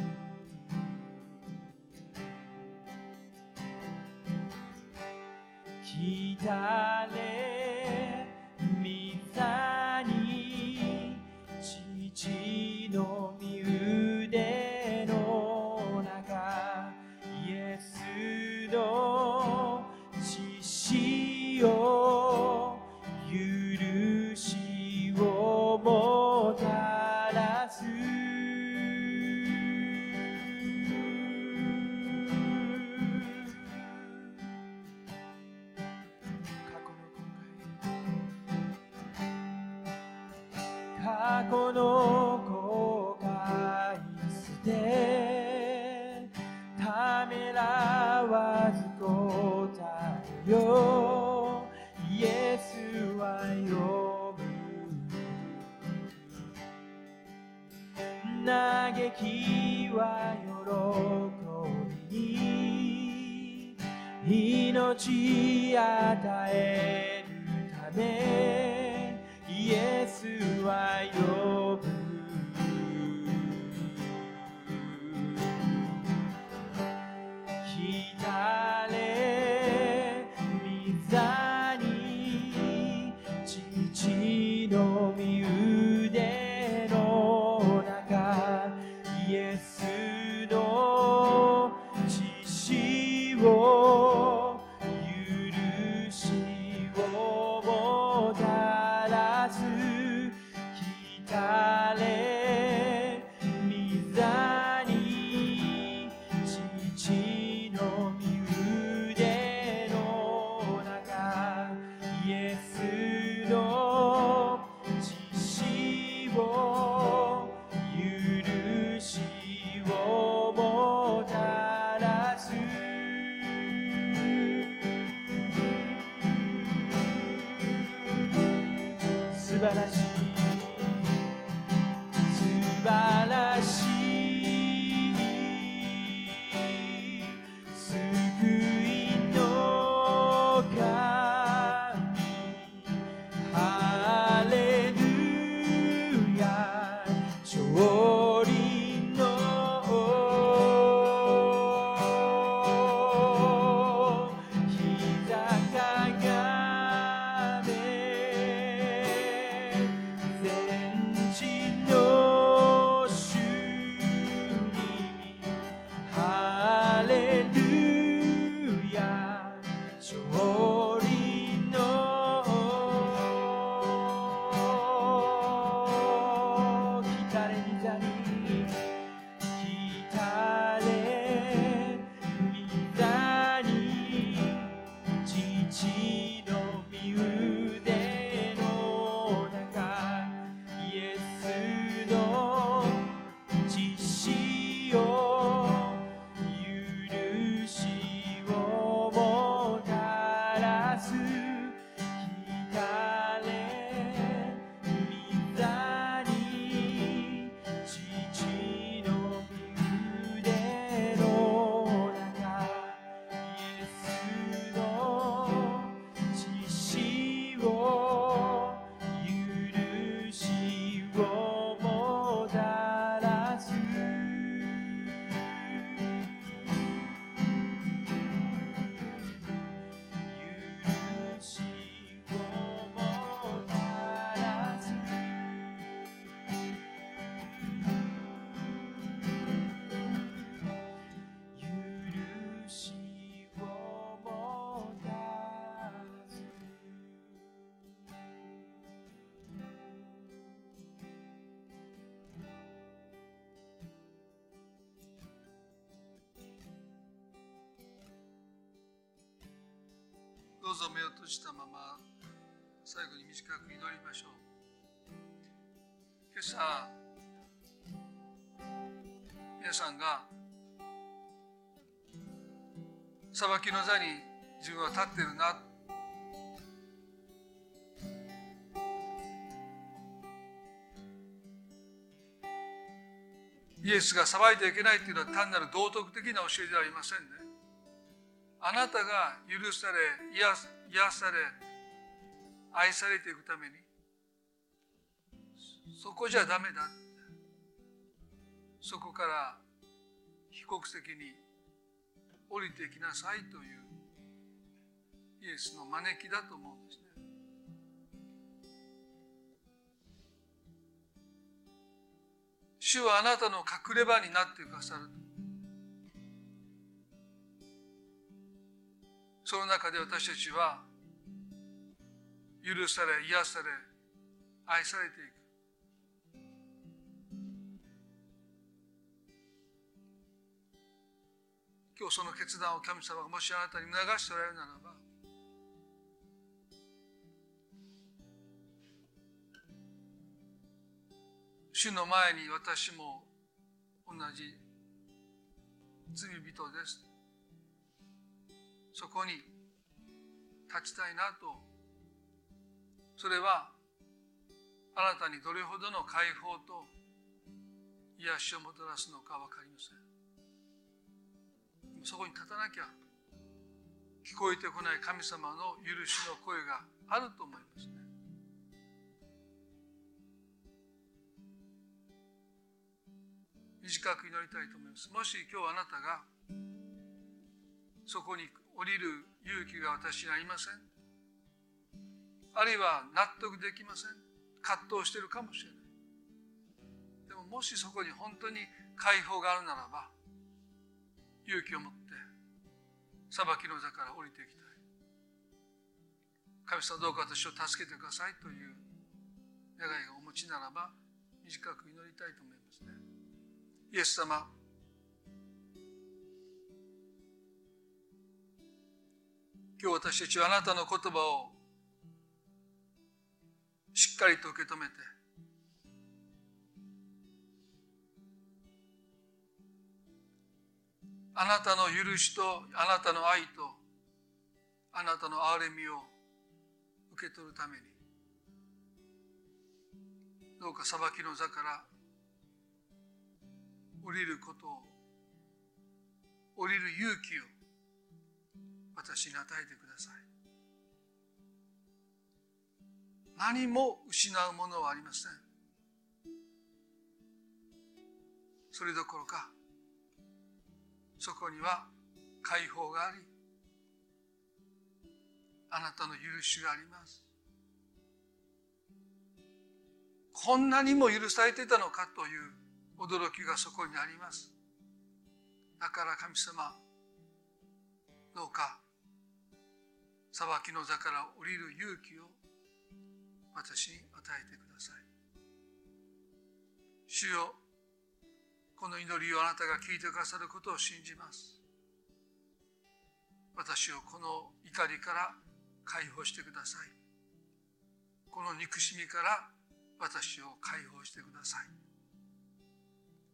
来たれどうぞ目を閉じたまま最後に短く祈りましょう。今朝皆さんが裁きの座に自分は立ってるな。イエスが裁いてはいけないというのは単なる道徳的な教えではありませんね。あなたが許され癒癒され愛されていくためにそこじゃダメだそこから被告席に降りてきなさいというイエスの招きだと思うんですね。主はあなたの隠れ場になってくださるその中で私たちは許され癒され愛されていく。今日その決断を神様がもしあなたに促しておられるならば主の前に私も同じ罪人です。そこに立ちたいなとそれはあなたにどれほどの解放と癒しをもたらすのか分かりませんそこに立たなきゃ聞こえてこない神様の許しの声があると思いますね。短く祈りたいと思います。もし今日あなたがそこに行く降りる勇気が私にありません。あるいは納得できません。葛藤してるかもしれない。でももしそこに本当に解放があるならば勇気を持って裁きの座から降りていきたい神様どうか私を助けてくださいという願いがお持ちならば短く祈りたいと思いますねイエス様今日私たちはあなたの言葉をしっかりと受け止めてあなたの許しとあなたの愛とあなたの憐れみを受け取るためにどうか裁きの座から降りることを降りる勇気を私に与えてください。何も失うものはありません。それどころかそこには解放がありあなたの許しがあります。こんなにも許されていたのかという驚きがそこにあります。だから神様どうか裁きの座から降りる勇気を私に与えてください。主よこの祈りをあなたが聞いてくださることを信じます。私をこの怒りから解放してください。この憎しみから私を解放してください。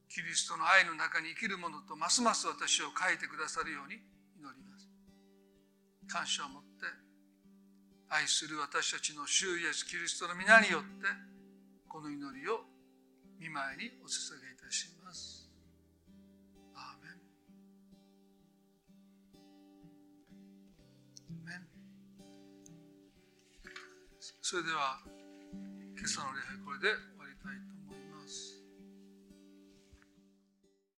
キリストの愛の中に生きる者とますます私を変えてくださるように祈ります。感謝を持って愛する私たちの主イエスキリストの皆によってこの祈りを見舞いにお捧げいたします。アーメン。それでは今朝の礼拝これで終わりたいと思います。